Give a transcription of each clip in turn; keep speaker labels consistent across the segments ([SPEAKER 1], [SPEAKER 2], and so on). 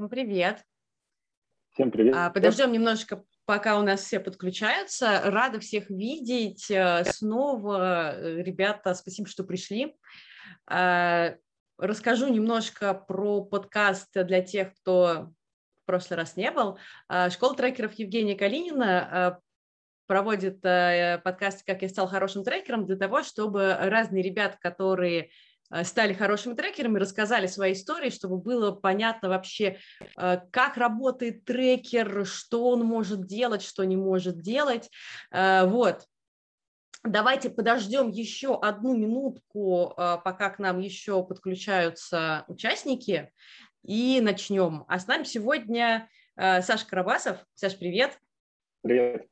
[SPEAKER 1] Всем привет.
[SPEAKER 2] Всем привет.
[SPEAKER 1] А, подождем немножко, пока у нас все подключаются. Рада всех видеть э, снова. Ребята, спасибо, что пришли. А, расскажу немножко про подкаст для тех, кто в прошлый раз не был. А, Школа трекеров Евгения Калинина проводит э, подкаст «Как я стал хорошим трекером» для того, чтобы разные ребята, которые Э, стали хорошими трекерами, рассказали свои истории, чтобы было понятно вообще, э, как работает трекер, что он может делать, что не может делать. Э, вот. Давайте подождем еще одну минутку, пока к нам еще подключаются участники, и начнем. А с нами сегодня Саша Карабасов. Саш, привет.
[SPEAKER 2] Привет.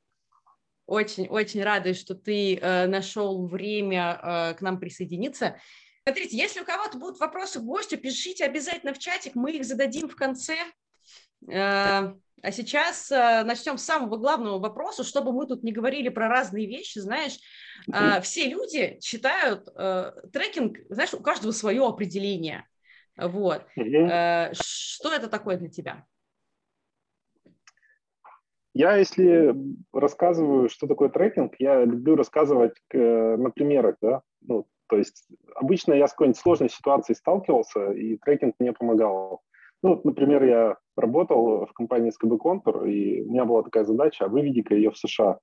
[SPEAKER 1] Очень-очень рада, что ты нашел время к нам присоединиться. Смотрите, если у кого-то будут вопросы к гостю, пишите обязательно в чатик, мы их зададим в конце. Э, а сейчас э, начнем с самого главного вопроса, чтобы мы тут не говорили про разные вещи. Знаешь, э, все люди считают трекинг, знаешь, у каждого свое определение. Вот. Что это такое для тебя?
[SPEAKER 2] Я, если рассказываю, что такое трекинг, я люблю рассказывать на примерах, да, ну, то есть обычно я с какой-нибудь сложной ситуацией сталкивался, и трекинг мне помогал. Ну, вот, например, я работал в компании SKB Contour, и у меня была такая задача, а выведи-ка ее в США.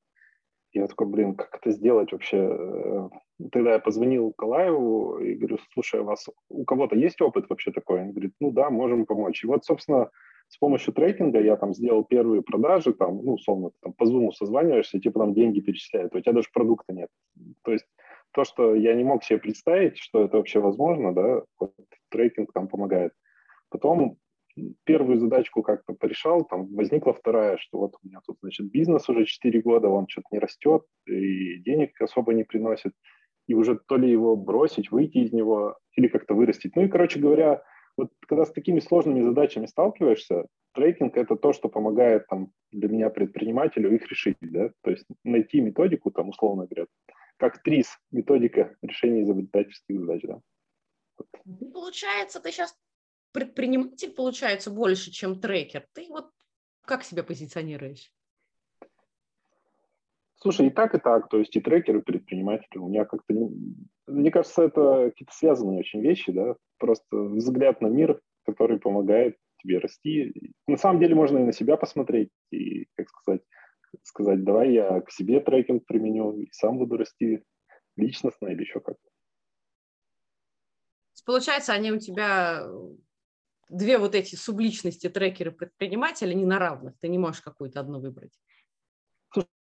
[SPEAKER 2] И я такой, блин, как это сделать вообще? Э, тогда я позвонил Калаеву и говорю, слушай, у вас у кого-то есть опыт вообще такой? Он говорит, ну да, можем помочь. И вот, собственно, с помощью трекинга я там сделал первые продажи, там, ну, условно, там по Zoom созваниваешься, тебе там деньги перечисляют, у тебя даже продукта нет. То есть то, что я не мог себе представить, что это вообще возможно, да, вот трекинг там помогает. Потом первую задачку как-то порешал, там возникла вторая, что вот у меня тут, значит, бизнес уже 4 года, он что-то не растет, и денег особо не приносит, и уже то ли его бросить, выйти из него, или как-то вырастить. Ну и, короче говоря, вот когда с такими сложными задачами сталкиваешься, трекинг – это то, что помогает там, для меня, предпринимателю, их решить, да, то есть найти методику, там, условно говоря, как ТРИС, методика решения изобретательских задач. Да.
[SPEAKER 1] Ну, получается, ты сейчас предприниматель, получается, больше, чем трекер. Ты вот как себя позиционируешь?
[SPEAKER 2] Слушай, и так, и так. То есть и трекер, и предприниматель. У меня как-то... Мне кажется, это какие-то связанные очень вещи, да. Просто взгляд на мир, который помогает тебе расти. На самом деле можно и на себя посмотреть, и, как сказать, сказать, давай я к себе трекинг применю и сам буду расти личностно или еще как-то.
[SPEAKER 1] Получается, они у тебя две вот эти субличности трекеры предпринимателя не на равных. Ты не можешь какую-то одну выбрать.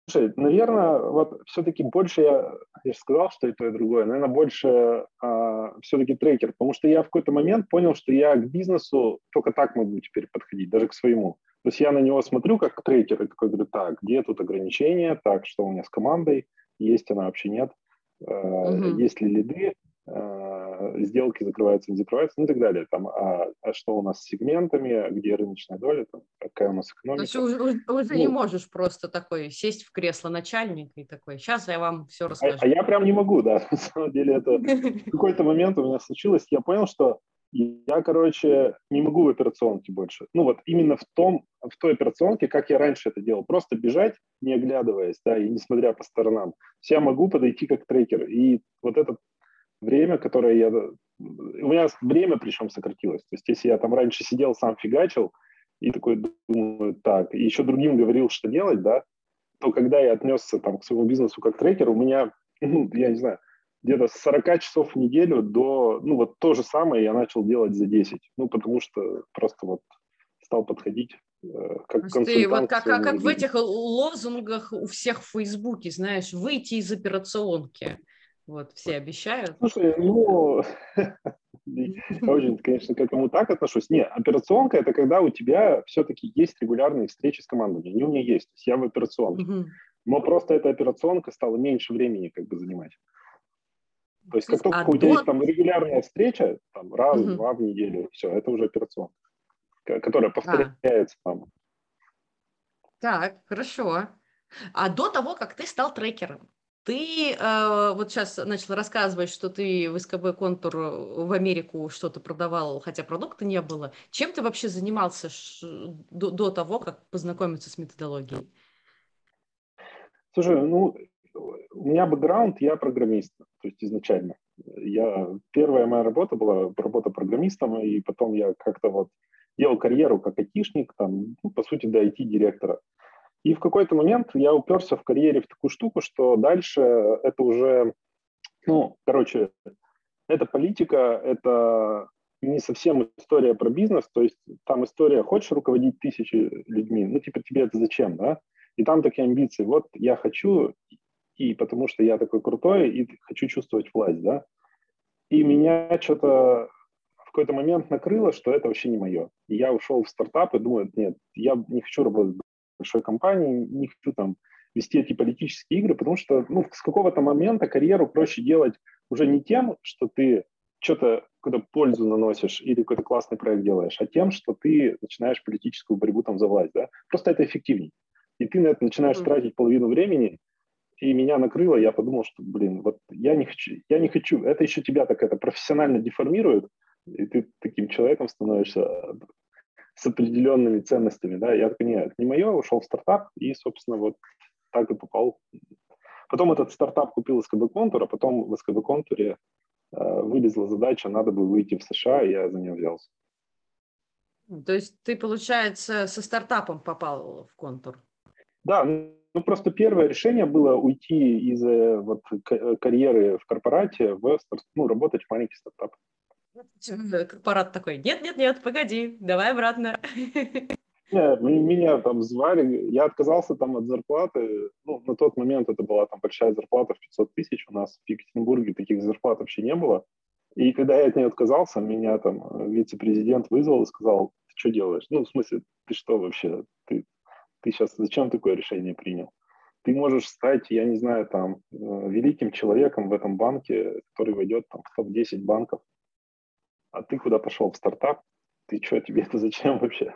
[SPEAKER 2] Слушай, наверное, вот все-таки больше я, я же сказал, что и то, и другое, наверное, больше а, все-таки трекер, потому что я в какой-то момент понял, что я к бизнесу только так могу теперь подходить, даже к своему. То есть я на него смотрю как трекер и такой говорю, так, где тут ограничения, так, что у меня с командой, есть она вообще? Нет, uh-huh. есть ли лиды, э, сделки закрываются, не закрываются, ну и так далее. Там, а, а что у нас с сегментами, где рыночная доля, там, какая у нас экономика.
[SPEAKER 1] То есть уже, уже ну, не можешь просто такой сесть в кресло начальника и такой, сейчас я вам все расскажу.
[SPEAKER 2] А, а я прям не могу, да, на самом деле это в какой-то момент у меня случилось, я понял, что я, короче, не могу в операционке больше. Ну вот именно в том, в той операционке, как я раньше это делал, просто бежать, не оглядываясь, да, и не смотря по сторонам. Я могу подойти как трекер. И вот это время, которое я... У меня время причем сократилось. То есть если я там раньше сидел, сам фигачил, и такой думаю, так, и еще другим говорил, что делать, да, то когда я отнесся там к своему бизнесу как трекер, у меня, ну, я не знаю, где-то с 40 часов в неделю до, ну вот то же самое я начал делать за 10, ну потому что просто вот стал подходить э, как консультант.
[SPEAKER 1] вот как, как, как в этих лозунгах у всех в Фейсбуке, знаешь, выйти из операционки. Вот, все обещают.
[SPEAKER 2] Слушай, ну, я очень, конечно, к этому так отношусь. Не, операционка – это когда у тебя все-таки есть регулярные встречи с командами. Они у меня есть. То есть я в операционке. Но просто эта операционка стала меньше времени как бы занимать. То есть, как только а у тебя до... есть там регулярная встреча, там раз-два угу. в неделю, все, это уже операционка, которая а. повторяется а. там.
[SPEAKER 1] Так, хорошо. А до того, как ты стал трекером, Ты э, вот сейчас начал рассказывать, что ты в СКБ Контур в Америку что-то продавал, хотя продукта не было. Чем ты вообще занимался до, до того, как познакомиться с методологией?
[SPEAKER 2] Слушай, ну, у меня бэкграунд, я программист, то есть изначально. Я, первая моя работа была работа программистом, и потом я как-то вот делал карьеру как айтишник, там, ну, по сути, до IT-директора. И в какой-то момент я уперся в карьере в такую штуку, что дальше это уже, ну, короче, это политика, это не совсем история про бизнес, то есть там история, хочешь руководить тысячи людьми, ну, типа, тебе это зачем, да? И там такие амбиции, вот я хочу, и потому что я такой крутой, и хочу чувствовать власть, да? И меня что-то в какой-то момент накрыло, что это вообще не мое. И я ушел в стартап и думаю, нет, я не хочу работать большой компании, не хочу там вести эти политические игры, потому что ну, с какого-то момента карьеру проще делать уже не тем, что ты что-то какую-то пользу наносишь или какой-то классный проект делаешь, а тем, что ты начинаешь политическую борьбу там за власть. Да? Просто это эффективнее. И ты на это начинаешь mm-hmm. тратить половину времени, и меня накрыло, я подумал, что, блин, вот я не хочу, я не хочу, это еще тебя так это профессионально деформирует, и ты таким человеком становишься с определенными ценностями, да, я такой, нет, не мое, ушел в стартап, и, собственно, вот так и попал. Потом этот стартап купил СКБ Контур, а потом в СКБ Контуре э, вылезла задача, надо бы выйти в США, и я за нее взялся.
[SPEAKER 1] То есть ты, получается, со стартапом попал в Контур?
[SPEAKER 2] Да, ну просто первое решение было уйти из э, вот, карьеры в корпорате в ну, работать в маленький стартап.
[SPEAKER 1] Корпорат такой, нет-нет-нет, погоди, давай обратно.
[SPEAKER 2] Нет, меня там звали, я отказался там от зарплаты, ну, на тот момент это была там большая зарплата в 500 тысяч, у нас в Екатеринбурге таких зарплат вообще не было, и когда я от нее отказался, меня там э, вице-президент вызвал и сказал, ты что делаешь? Ну, в смысле, ты что вообще, ты, ты сейчас зачем такое решение принял? Ты можешь стать, я не знаю, там, э, великим человеком в этом банке, который войдет там, в топ-10 банков а ты куда пошел в стартап? Ты что, тебе это зачем вообще?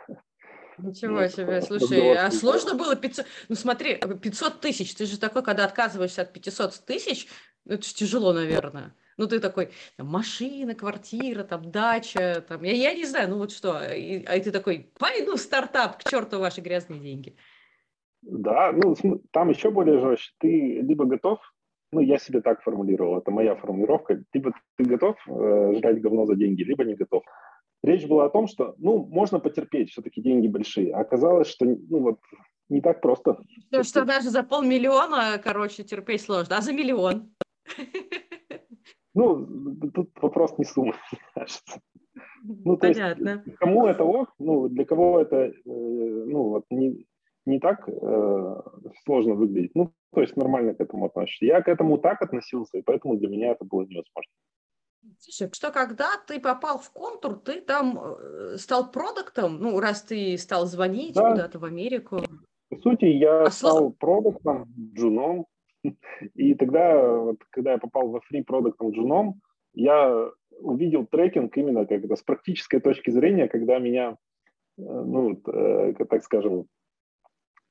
[SPEAKER 1] Ничего ну, себе, слушай, а сложно было 500, ну смотри, 500 тысяч, ты же такой, когда отказываешься от 500 тысяч, ну, это же тяжело, наверное. Ну, ты такой, там, машина, квартира, там, дача, там, я, я не знаю, ну вот что, и, а ты такой, пойду в стартап, к черту ваши грязные деньги.
[SPEAKER 2] Да, ну, там еще более жестче. Ты либо готов ну, я себе так формулировал, это моя формулировка, либо ты готов э, жрать говно за деньги, либо не готов. Речь была о том, что, ну, можно потерпеть, все-таки деньги большие. А оказалось, что, ну, вот, не так просто.
[SPEAKER 1] Что, что даже за полмиллиона, короче, терпеть сложно, а за миллион?
[SPEAKER 2] Ну, тут вопрос не суммы, мне кажется. Ну, Понятно. есть, кому это ок, ну, для кого это, э, ну, вот, не, не так э, сложно выглядит. Ну, то есть нормально к этому относишься. Я к этому так относился, и поэтому для меня это было невозможно.
[SPEAKER 1] Слушай, что когда ты попал в контур, ты там э, стал продуктом, ну, раз ты стал звонить да. куда-то в Америку?
[SPEAKER 2] По сути, я а стал слов... продуктом, джуном, и тогда, вот, когда я попал во фри продуктом джуном, я увидел трекинг именно как это с практической точки зрения, когда меня, э, ну, э, так скажем,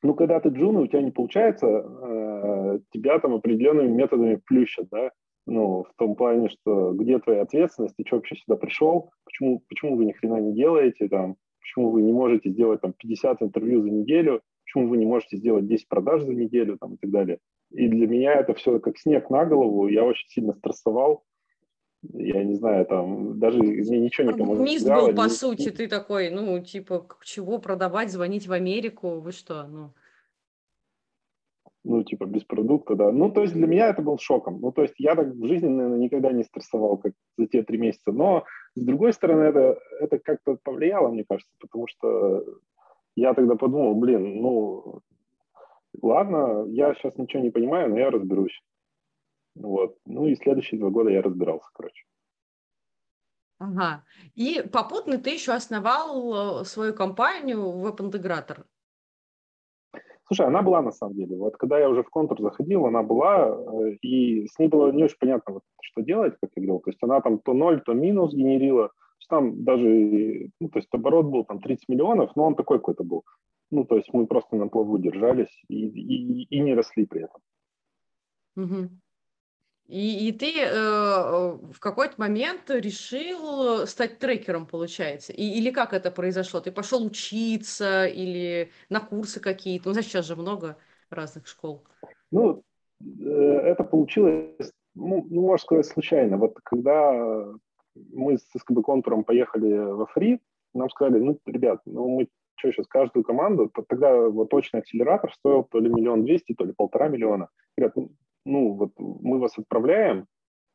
[SPEAKER 2] ну, когда ты джун, у тебя не получается, э, тебя там определенными методами плющат, да, ну, в том плане, что где твоя ответственность, ты что вообще сюда пришел, почему, почему вы ни хрена не делаете, там, почему вы не можете сделать там 50 интервью за неделю, почему вы не можете сделать 10 продаж за неделю, там, и так далее. И для меня это все как снег на голову, я очень сильно стрессовал, я не знаю, там даже мне ничего не помогло.
[SPEAKER 1] Мисс был, по не... сути, ты такой, ну, типа, чего продавать, звонить в Америку, вы что, ну...
[SPEAKER 2] Ну, типа, без продукта, да. Ну, то есть для меня это был шоком. Ну, то есть я так в жизни, наверное, никогда не стрессовал, как за те три месяца. Но, с другой стороны, это, это как-то повлияло, мне кажется, потому что я тогда подумал, блин, ну, ладно, я сейчас ничего не понимаю, но я разберусь. Вот. Ну и следующие два года я разбирался, короче.
[SPEAKER 1] Ага. И попутно ты еще основал э, свою компанию веб-интегратор.
[SPEAKER 2] Слушай, она была на самом деле. Вот когда я уже в контур заходил, она была, э, и с ней было не очень понятно, вот, что делать, как я говорил. То есть она там то ноль, то минус генерила. Там даже, ну, то есть оборот был там 30 миллионов, но он такой какой-то был. Ну, то есть мы просто на плаву держались и, и, и не росли при этом.
[SPEAKER 1] Угу. И, и ты э, э, в какой-то момент решил стать трекером, получается? И, или как это произошло? Ты пошел учиться или на курсы какие-то? Ну, знаешь, сейчас же много разных школ.
[SPEAKER 2] Ну, э, это получилось, ну, ну, можно сказать, случайно. Вот когда мы с СКБ Контуром поехали во Фри, нам сказали, ну, ребят, ну, мы что сейчас, каждую команду, тогда вот точный акселератор стоил то ли миллион двести, то ли полтора миллиона. Говорят, «Ну, ну, вот мы вас отправляем,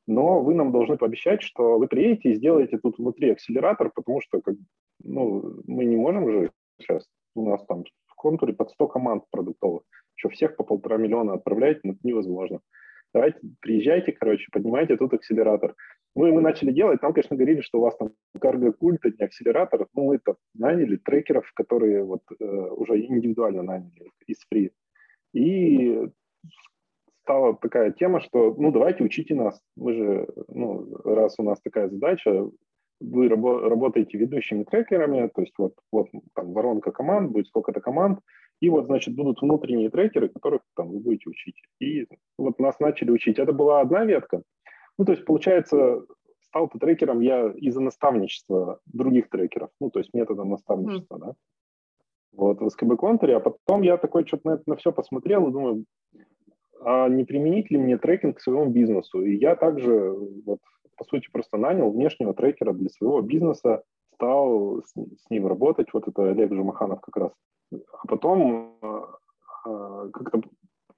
[SPEAKER 2] но вы нам должны пообещать, что вы приедете и сделаете тут внутри акселератор, потому что как, ну, мы не можем же сейчас, у нас там в контуре под 100 команд продуктовых, что всех по полтора миллиона отправлять, ну, это невозможно. Давайте, приезжайте, короче, поднимайте тут акселератор. Ну, и мы начали делать, там, конечно, говорили, что у вас там карго-культ, это не акселератор, ну, мы это наняли трекеров, которые вот э, уже индивидуально наняли из фри. И стала такая тема, что, ну, давайте учите нас. Мы же, ну, раз у нас такая задача, вы рабо- работаете ведущими трекерами, то есть вот, вот там воронка команд, будет сколько-то команд, и вот, значит, будут внутренние трекеры, которых там вы будете учить. И вот нас начали учить. Это была одна ветка. Ну, то есть, получается, стал ты трекером я из-за наставничества других трекеров, ну, то есть методом наставничества, mm. да. Вот, в СКБ Контуре, а потом я такой что-то на это на все посмотрел и думаю, а не применить ли мне трекинг к своему бизнесу? И я также, вот, по сути, просто нанял внешнего трекера для своего бизнеса, стал с, с ним работать, вот это Олег Жумаханов как раз. А потом э, э, как-то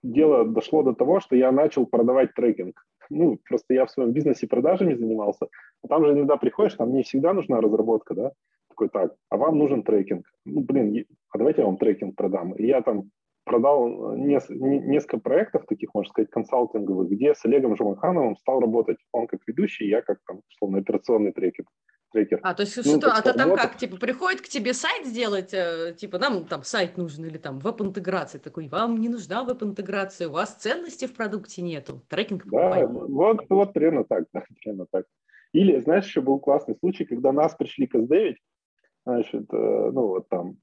[SPEAKER 2] дело дошло до того, что я начал продавать трекинг. Ну, просто я в своем бизнесе продажами занимался, а там же иногда приходишь, там не всегда нужна разработка, да, такой, так, а вам нужен трекинг. Ну, блин, а давайте я вам трекинг продам. И я там продал несколько проектов, таких, можно сказать, консалтинговых, где с Олегом Жумахановым стал работать. Он как ведущий, я как, там, условно, операционный трекер. трекер.
[SPEAKER 1] А, то есть ну, что, а то там как, типа, приходит к тебе сайт сделать, э, типа, нам там сайт нужен или там веб-интеграция, такой, вам не нужна веб-интеграция, у вас ценности в продукте нету, трекинг
[SPEAKER 2] Да, вот, вот примерно так, да, примерно так. Или, знаешь, еще был классный случай, когда нас пришли к S9, значит, э, ну, вот там,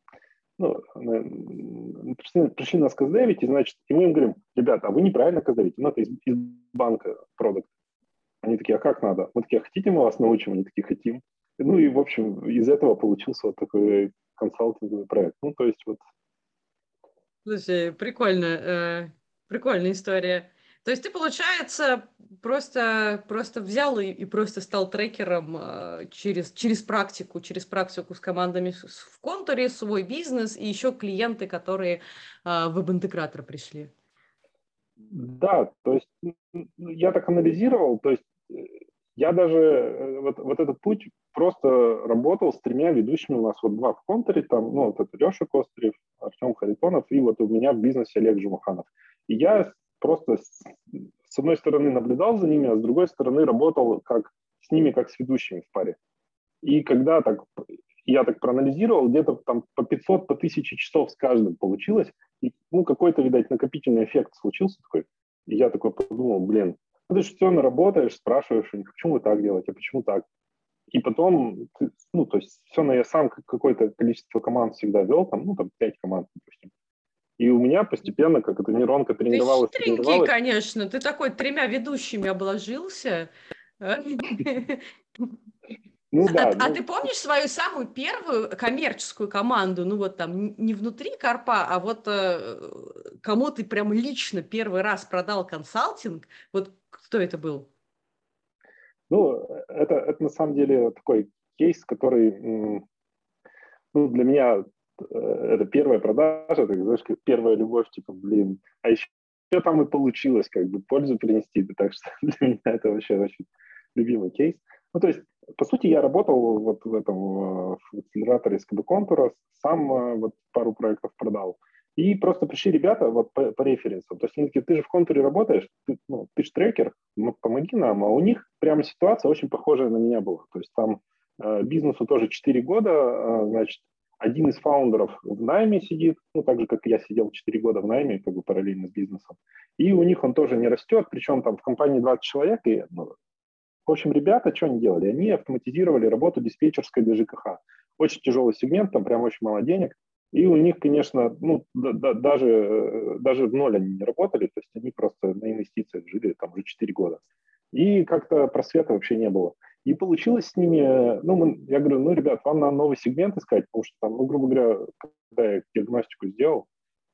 [SPEAKER 2] ну, пришли, пришли на каздевить, и, значит, и мы им говорим, ребята, а вы неправильно каздевите, ну, это из, из банка продукт. Они такие, а как надо? Мы такие, а хотите, мы вас научим? Они такие, хотим. Ну и, в общем, из этого получился вот такой консалтинговый проект. Ну, то есть вот...
[SPEAKER 1] Слушай, прикольно, э, прикольная история. То есть ты, получается, просто, просто взял и, и просто стал трекером э, через, через практику, через практику с командами в контуре, свой бизнес и еще клиенты, которые э, в веб-интегратор пришли.
[SPEAKER 2] Да, то есть я так анализировал, то есть э, я даже вот, вот этот путь просто работал с тремя ведущими. У нас вот два в контуре, там, ну, вот это Леша Кострев, Артем Харитонов, и вот у меня в бизнесе Олег Жумаханов. И я просто с, с одной стороны наблюдал за ними, а с другой стороны работал как с ними, как с ведущими в паре. И когда так я так проанализировал, где-то там по 500, по 1000 часов с каждым получилось, и, ну, какой-то, видать, накопительный эффект случился такой, и я такой подумал, блин, ну, ты же все наработаешь, спрашиваешь у них, почему вы так делаете, а почему так? И потом, ну, то есть все на я сам какое-то количество команд всегда вел, там, ну, там, 5 команд, допустим. И у меня постепенно, как эта нейронка тренировалась,
[SPEAKER 1] ты тренировалась. конечно. Ты такой тремя ведущими обложился. Ну, да, а, а ну... а ты помнишь свою самую первую коммерческую команду? Ну вот там не внутри Карпа, а вот э, кому ты прям лично первый раз продал консалтинг? Вот кто это был?
[SPEAKER 2] Ну, это, это на самом деле такой кейс, который ну, для меня Э, это первая продажа, так знаешь, первая любовь, типа, блин, а еще там и получилось, как бы, пользу принести, так что для меня это вообще очень любимый кейс. Ну, то есть, по сути, я работал вот в этом в акселераторе СКБ Контура, сам э, вот пару проектов продал. И просто пришли ребята вот по, по референсам. То есть они такие, ты же в контуре работаешь, ты, ну, ты же трекер, ну, помоги нам. А у них прямо ситуация очень похожая на меня была. То есть там э, бизнесу тоже 4 года, э, значит, один из фаундеров в найме сидит, ну, так же, как я сидел 4 года в найме, как бы параллельно с бизнесом. И у них он тоже не растет, причем там в компании 20 человек. И, ну, в общем, ребята что они делали? Они автоматизировали работу диспетчерской для ЖКХ. Очень тяжелый сегмент, там прям очень мало денег. И у них, конечно, ну, да, да, даже, даже в ноль они не работали, то есть они просто на инвестициях жили там уже 4 года. И как-то просвета вообще не было. И получилось с ними, ну, мы, я говорю, ну, ребят, вам надо новый сегмент искать, потому что там, ну, грубо говоря, когда я диагностику сделал,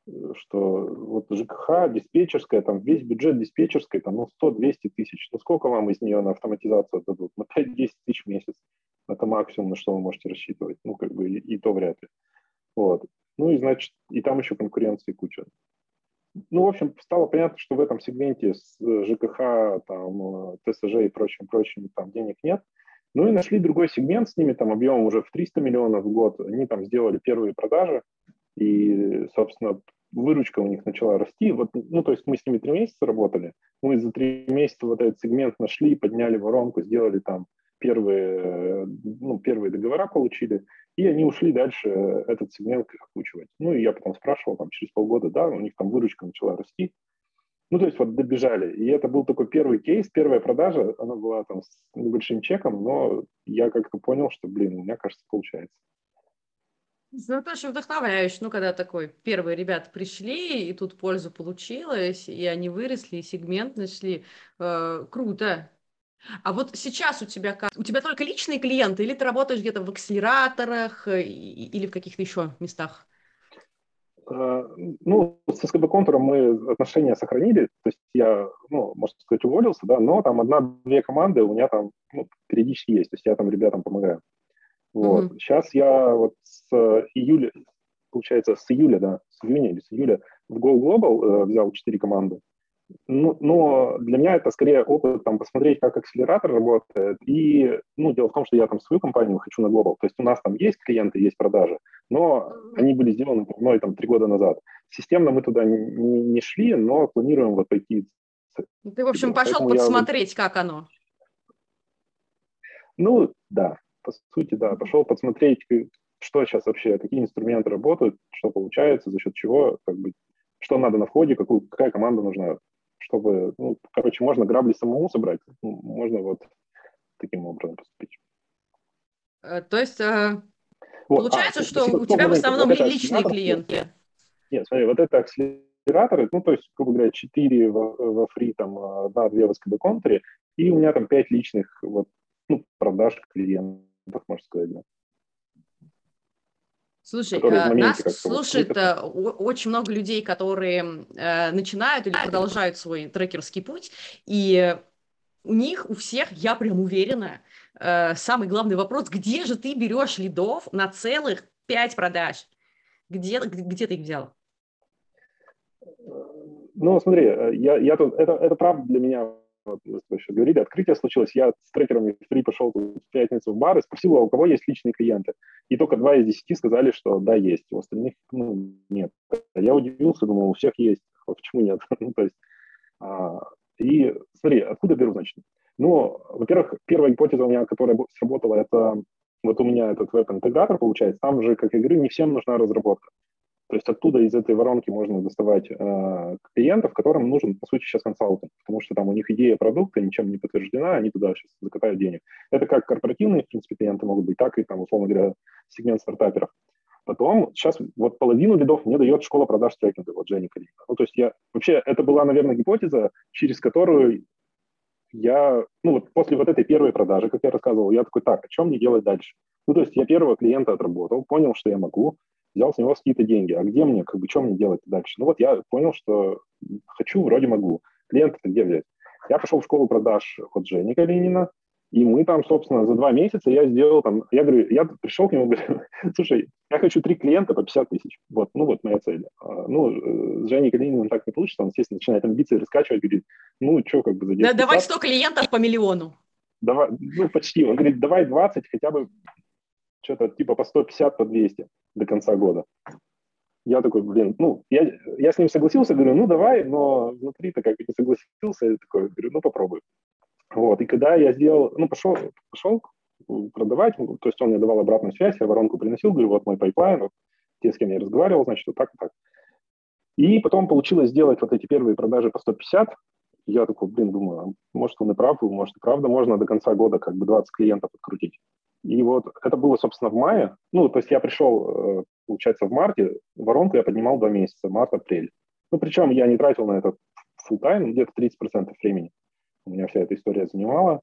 [SPEAKER 2] э, что вот ЖКХ, диспетчерская, там весь бюджет диспетчерской, там, ну, 100-200 тысяч. Ну, сколько вам из нее на автоматизацию дадут? На 5-10 тысяч в месяц. Это максимум, на что вы можете рассчитывать. Ну, как бы и, и то вряд ли. Вот. Ну, и, значит, и там еще конкуренции куча. Ну, в общем, стало понятно, что в этом сегменте с э, ЖКХ, там, э, ТСЖ и прочим, прочим, там денег нет. Ну и нашли другой сегмент с ними, там объемом уже в 300 миллионов в год. Они там сделали первые продажи, и, собственно, выручка у них начала расти. Вот, ну, то есть мы с ними три месяца работали, мы за три месяца вот этот сегмент нашли, подняли воронку, сделали там первые, ну, первые договора получили, и они ушли дальше этот сегмент окучивать. Ну, и я потом спрашивал, там, через полгода, да, у них там выручка начала расти. Ну, то есть вот добежали. И это был такой первый кейс, первая продажа, она была там с небольшим чеком, но я как-то понял, что, блин, у меня, кажется, получается.
[SPEAKER 1] Ну, это очень вдохновляюще, ну, когда такой первые ребята пришли, и тут пользу получилась, и они выросли, и сегмент нашли. Э, круто. А вот сейчас у тебя как? У тебя только личные клиенты, или ты работаешь где-то в акселераторах э, или в каких-то еще местах?
[SPEAKER 2] А, ну, с СКБ контуром мы отношения сохранили, то есть я, ну, можно сказать, уволился, да, но там одна-две команды у меня там ну, периодически есть, то есть я там ребятам помогаю. Вот. Mm-hmm. Сейчас я вот с июля, получается, с июля, да, с июня или с июля в Go Global э, взял четыре команды. Ну, но для меня это скорее опыт там, посмотреть, как акселератор работает. И ну, дело в том, что я там свою компанию хочу на Global. То есть у нас там есть клиенты, есть продажи, но они были сделаны мной там три года назад. Системно мы туда не, не шли, но планируем вот пойти.
[SPEAKER 1] Ты, в общем, пошел Поэтому подсмотреть, я... как оно.
[SPEAKER 2] Ну, да, по сути, да. Пошел подсмотреть, что сейчас вообще, какие инструменты работают, что получается, за счет чего, как бы, что надо на входе, какую, какая команда нужна чтобы, ну, короче, можно грабли самому собрать, можно вот таким образом поступить.
[SPEAKER 1] Э, то есть э, вот, получается, а, что у тебя в основном вот личные клиенты?
[SPEAKER 2] Нет, смотри, вот это акселераторы, ну, то есть, грубо говоря, 4 во, во фри, там, одна-две в СКБ контуре, и у меня там 5 личных вот, ну, продаж клиентов, можно сказать, да.
[SPEAKER 1] Слушай, э, нас слушает э, очень много людей, которые э, начинают или продолжают свой трекерский путь, и у них, у всех, я прям уверена, самый главный вопрос, где же ты берешь лидов на целых пять продаж? Где, где ты их взял?
[SPEAKER 2] Ну, смотри, я, я тут, это, это правда для меня вот мы говорили, открытие случилось, я с трекерами в три пошел в пятницу в бар и спросил, а у кого есть личные клиенты. И только два из десяти сказали, что да, есть, у остальных ну, нет. Я удивился, думал, у всех есть, а почему нет? ну, то есть, а, и смотри, откуда беру, значит? Ну, во-первых, первая гипотеза у меня, которая сработала, это вот у меня этот веб-интегратор получается, там же, как я говорю, не всем нужна разработка. То есть оттуда из этой воронки можно доставать э, клиентов, которым нужен, по сути, сейчас консалтинг, потому что там у них идея продукта ничем не подтверждена, они туда сейчас закатают денег. Это как корпоративные, в принципе, клиенты могут быть, так и, там, условно говоря, сегмент стартаперов. Потом сейчас вот половину лидов мне дает школа продаж трекинга, вот Женя Калинина. Ну, то есть я, вообще, это была, наверное, гипотеза, через которую я, ну вот после вот этой первой продажи, как я рассказывал, я такой, так, а что мне делать дальше? Ну, то есть я первого клиента отработал, понял, что я могу, взял с него какие-то деньги. А где мне, как бы, что мне делать дальше? Ну вот я понял, что хочу, вроде могу. Клиента-то где взять? Я пошел в школу продаж от Жени Калинина, и мы там, собственно, за два месяца я сделал там, я говорю, я пришел к нему, говорю, слушай, я хочу три клиента по 50 тысяч. Вот, ну вот моя цель. А, ну, э, с Женей Калининым так не получится, он, естественно, начинает амбиции раскачивать, говорит, ну, что, как бы за 10
[SPEAKER 1] Да, давай 100 клиентов по миллиону.
[SPEAKER 2] Давай, ну, почти. Он говорит, давай 20, хотя бы что-то типа по 150, по 200 до конца года. Я такой, блин, ну, я, я с ним согласился, говорю, ну, давай, но внутри-то как бы не согласился, я такой, говорю, ну, попробуй. Вот, и когда я сделал, ну, пошел, пошел продавать, то есть он мне давал обратную связь, я воронку приносил, говорю, вот мой pipeline, вот те, с кем я разговаривал, значит, вот так и так. И потом получилось сделать вот эти первые продажи по 150, я такой, блин, думаю, а может, он и прав, может, и правда можно до конца года как бы 20 клиентов открутить. И вот это было, собственно, в мае. Ну, то есть я пришел, э, получается, в марте воронку я поднимал два месяца, март-апрель. Ну, причем я не тратил на это full time где-то 30% времени. У меня вся эта история занимала.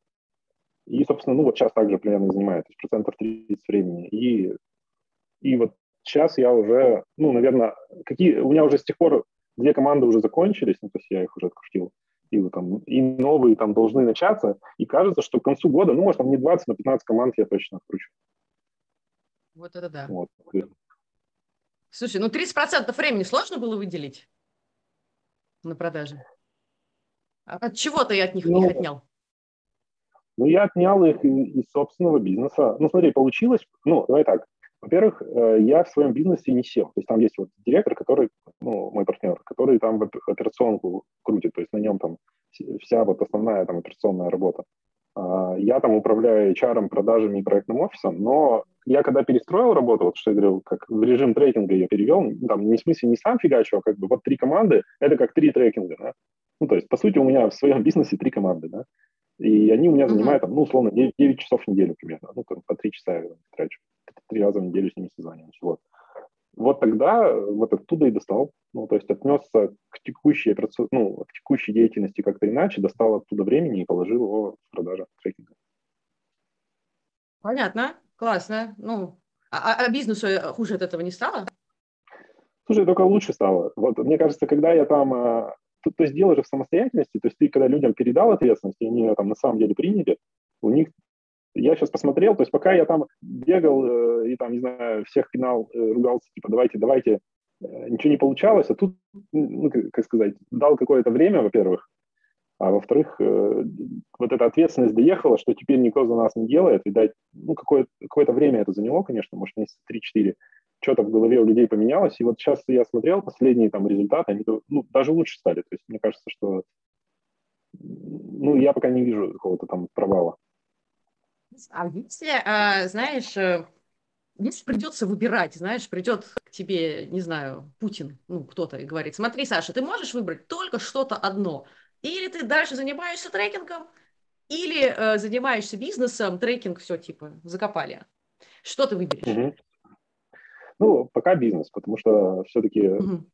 [SPEAKER 2] И, собственно, ну вот сейчас также примерно занимает, то есть процентов 30 времени. И, и вот сейчас я уже, ну, наверное, какие, у меня уже с тех пор две команды уже закончились, ну, то есть я их уже открутил, и, там, и новые там должны начаться, и кажется, что к концу года, ну, может, там не 20, но 15 команд я точно откручу.
[SPEAKER 1] Вот это да. Вот. Слушай, ну 30% времени сложно было выделить на продаже? А от чего ты от них ну, их отнял?
[SPEAKER 2] Ну, я отнял их из собственного бизнеса. Ну, смотри, получилось, ну, давай так. Во-первых, э, я в своем бизнесе не сел. То есть там есть вот директор, который, ну, мой партнер, который там операционку крутит, то есть на нем там вся вот основная там операционная работа. А, я там управляю HR, продажами и проектным офисом, но я когда перестроил работу, вот что я говорил, как в режим трекинга я перевел, там не в смысле не сам фигачу, а как бы вот три команды, это как три трекинга, да. Ну, то есть, по сути, у меня в своем бизнесе три команды, да. И они у меня занимают, там, ну, условно, 9, 9 часов в неделю примерно. Ну, там, по 3 часа я трачу. Три раза в неделю с ними созваниваюсь. Вот. Вот тогда вот оттуда и достал. Ну, то есть отнесся к текущей, ну, к текущей деятельности как-то иначе, достал оттуда времени и положил его в продажу трекинга.
[SPEAKER 1] Понятно, классно. Ну, а, а, а бизнесу хуже от этого не стало?
[SPEAKER 2] Слушай, только лучше стало. Вот мне кажется, когда я там а, то, то есть дело же в самостоятельности, то есть ты когда людям передал ответственность, и они ее там на самом деле приняли, у них я сейчас посмотрел, то есть пока я там бегал э, и там, не знаю, всех пинал, э, ругался, типа, давайте, давайте, э, ничего не получалось, а тут, ну, как сказать, дал какое-то время, во-первых, а во-вторых, э, вот эта ответственность доехала, что теперь никто за нас не делает, и дать, ну, какое-то, какое-то время это заняло, конечно, может, месяца 3-4, что-то в голове у людей поменялось, и вот сейчас я смотрел последние там результаты, они ну, даже лучше стали, то есть мне кажется, что ну, я пока не вижу какого-то там провала.
[SPEAKER 1] А если, а, знаешь, э, если придется выбирать, знаешь, придет к тебе, не знаю, Путин, ну, кто-то и говорит, смотри, Саша, ты можешь выбрать только что-то одно. Или ты дальше занимаешься трекингом, или э, занимаешься бизнесом, трекинг все, типа, закопали. Что ты выберешь? Угу.
[SPEAKER 2] Ну, пока бизнес, потому что все-таки, угу.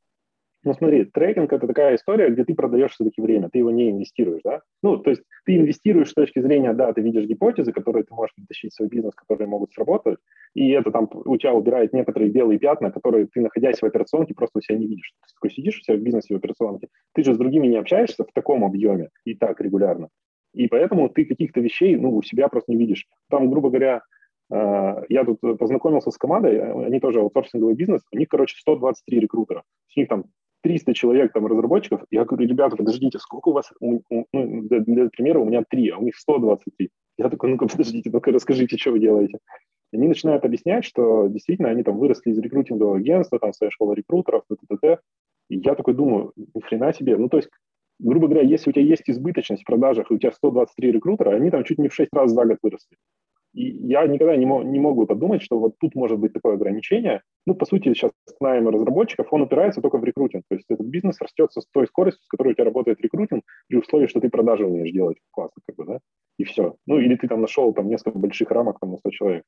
[SPEAKER 2] Ну смотри, трекинг это такая история, где ты продаешь все-таки время, ты его не инвестируешь, да? Ну, то есть ты инвестируешь с точки зрения, да, ты видишь гипотезы, которые ты можешь притащить в свой бизнес, которые могут сработать, и это там у тебя убирает некоторые белые пятна, которые ты, находясь в операционке, просто у себя не видишь. Ты такой сидишь у себя в бизнесе в операционке, ты же с другими не общаешься в таком объеме и так регулярно. И поэтому ты каких-то вещей, ну, у себя просто не видишь. Там, грубо говоря, Э, я тут познакомился с командой, они тоже аутсорсинговый бизнес, у них, короче, 123 рекрутера. У них там 300 человек там разработчиков. Я говорю, ребята, подождите, сколько у вас, ну, для, для примера, у меня 3, а у них 123. Я такой, ну-ка, подождите, ну-ка, расскажите, что вы делаете. Они начинают объяснять, что действительно они там выросли из рекрутингового агентства, там своя школа рекрутеров, т -т -т И я такой думаю, ни хрена себе. Ну, то есть, грубо говоря, если у тебя есть избыточность в продажах, и у тебя 123 рекрутера, они там чуть не в 6 раз за год выросли. И я никогда не, мог, не мог бы подумать, что вот тут может быть такое ограничение. Ну, по сути, сейчас найм разработчиков, он упирается только в рекрутинг. То есть этот бизнес растет с той скоростью, с которой у тебя работает рекрутинг, при условии, что ты продажи умеешь делать классно, как бы, да, и все. Ну, или ты там нашел там несколько больших рамок там на 100 человек.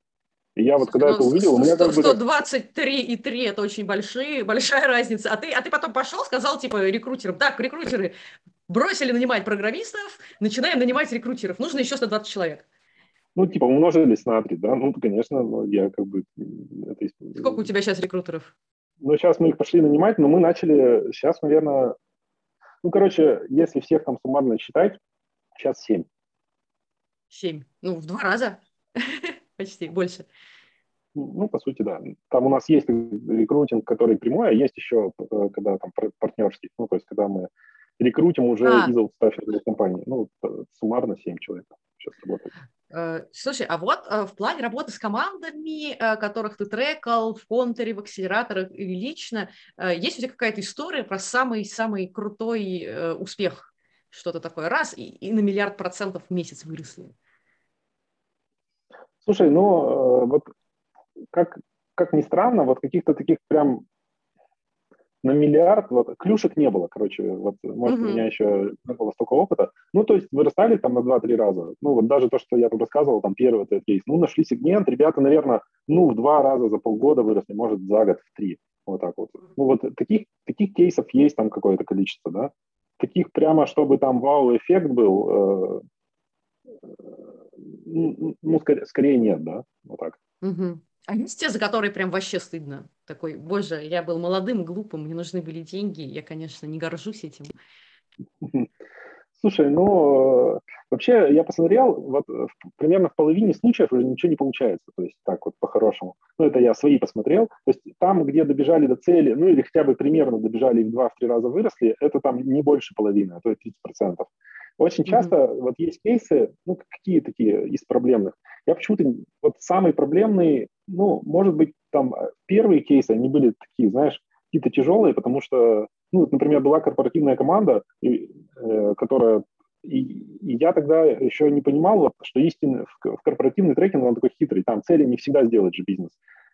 [SPEAKER 2] И я вот когда ну, это увидел, у меня 100,
[SPEAKER 1] как бы... 123 и 3 – это очень большие, большая разница. А ты, а ты потом пошел, сказал, типа, рекрутерам, так, рекрутеры, бросили нанимать программистов, начинаем нанимать рекрутеров. Нужно еще 120 человек.
[SPEAKER 2] Ну, типа, умножились на 3, да? Ну, конечно, но я как бы...
[SPEAKER 1] Это... Сколько у тебя сейчас рекрутеров?
[SPEAKER 2] Ну, сейчас мы их пошли нанимать, но мы начали сейчас, наверное... Ну, короче, если всех там суммарно считать, сейчас 7.
[SPEAKER 1] 7. Ну, в два раза. Почти, больше.
[SPEAKER 2] Ну, по сути, да. Там у нас есть рекрутинг, который прямой, а есть еще, э, когда там партнерский. Ну, то есть, когда мы рекрутим уже а. из аутстаффинговой компании. Ну, суммарно 7 человек сейчас работает.
[SPEAKER 1] Э, слушай, а вот э, в плане работы с командами, э, которых ты трекал в контуре, в акселераторах или лично, есть у тебя какая-то история про самый-самый крутой успех? Что-то такое раз и, и на миллиард процентов в месяц выросли.
[SPEAKER 2] Слушай, ну вот как, как ни странно, вот каких-то таких прям на миллиард, вот, клюшек не было, короче, вот, может, mm-hmm. у меня еще не было столько опыта. Ну, то есть вырастали там на 2-3 раза. Ну, вот даже то, что я там рассказывал, там первый этот кейс, ну, нашли сегмент, ребята, наверное, ну, в два раза за полгода выросли, может, за год в три. Вот так вот. Ну, вот таких, таких кейсов есть там какое-то количество, да. Таких прямо, чтобы там вау-эффект был, э, ну, ну, скорее, скорее нет, да, вот так.
[SPEAKER 1] Угу. А есть те, за которые прям вообще стыдно? Такой, боже, я был молодым, глупым, мне нужны были деньги, я, конечно, не горжусь этим.
[SPEAKER 2] Слушай, ну, вообще я посмотрел, вот примерно в половине случаев уже ничего не получается, то есть так вот по-хорошему. Ну, это я свои посмотрел. То есть там, где добежали до цели, ну, или хотя бы примерно добежали в 2-3 раза выросли, это там не больше половины, а то и 30%. Очень часто mm-hmm. вот есть кейсы, ну, какие такие из проблемных. Я почему-то, вот самый проблемный, ну, может быть, там э, первые кейсы, они были такие, знаешь, какие-то тяжелые, потому что, ну, например, была корпоративная команда, и, э, которая и, и я тогда еще не понимал, вот, что истинно в, в корпоративный трекинг он такой хитрый. Там цели не всегда сделать же бизнес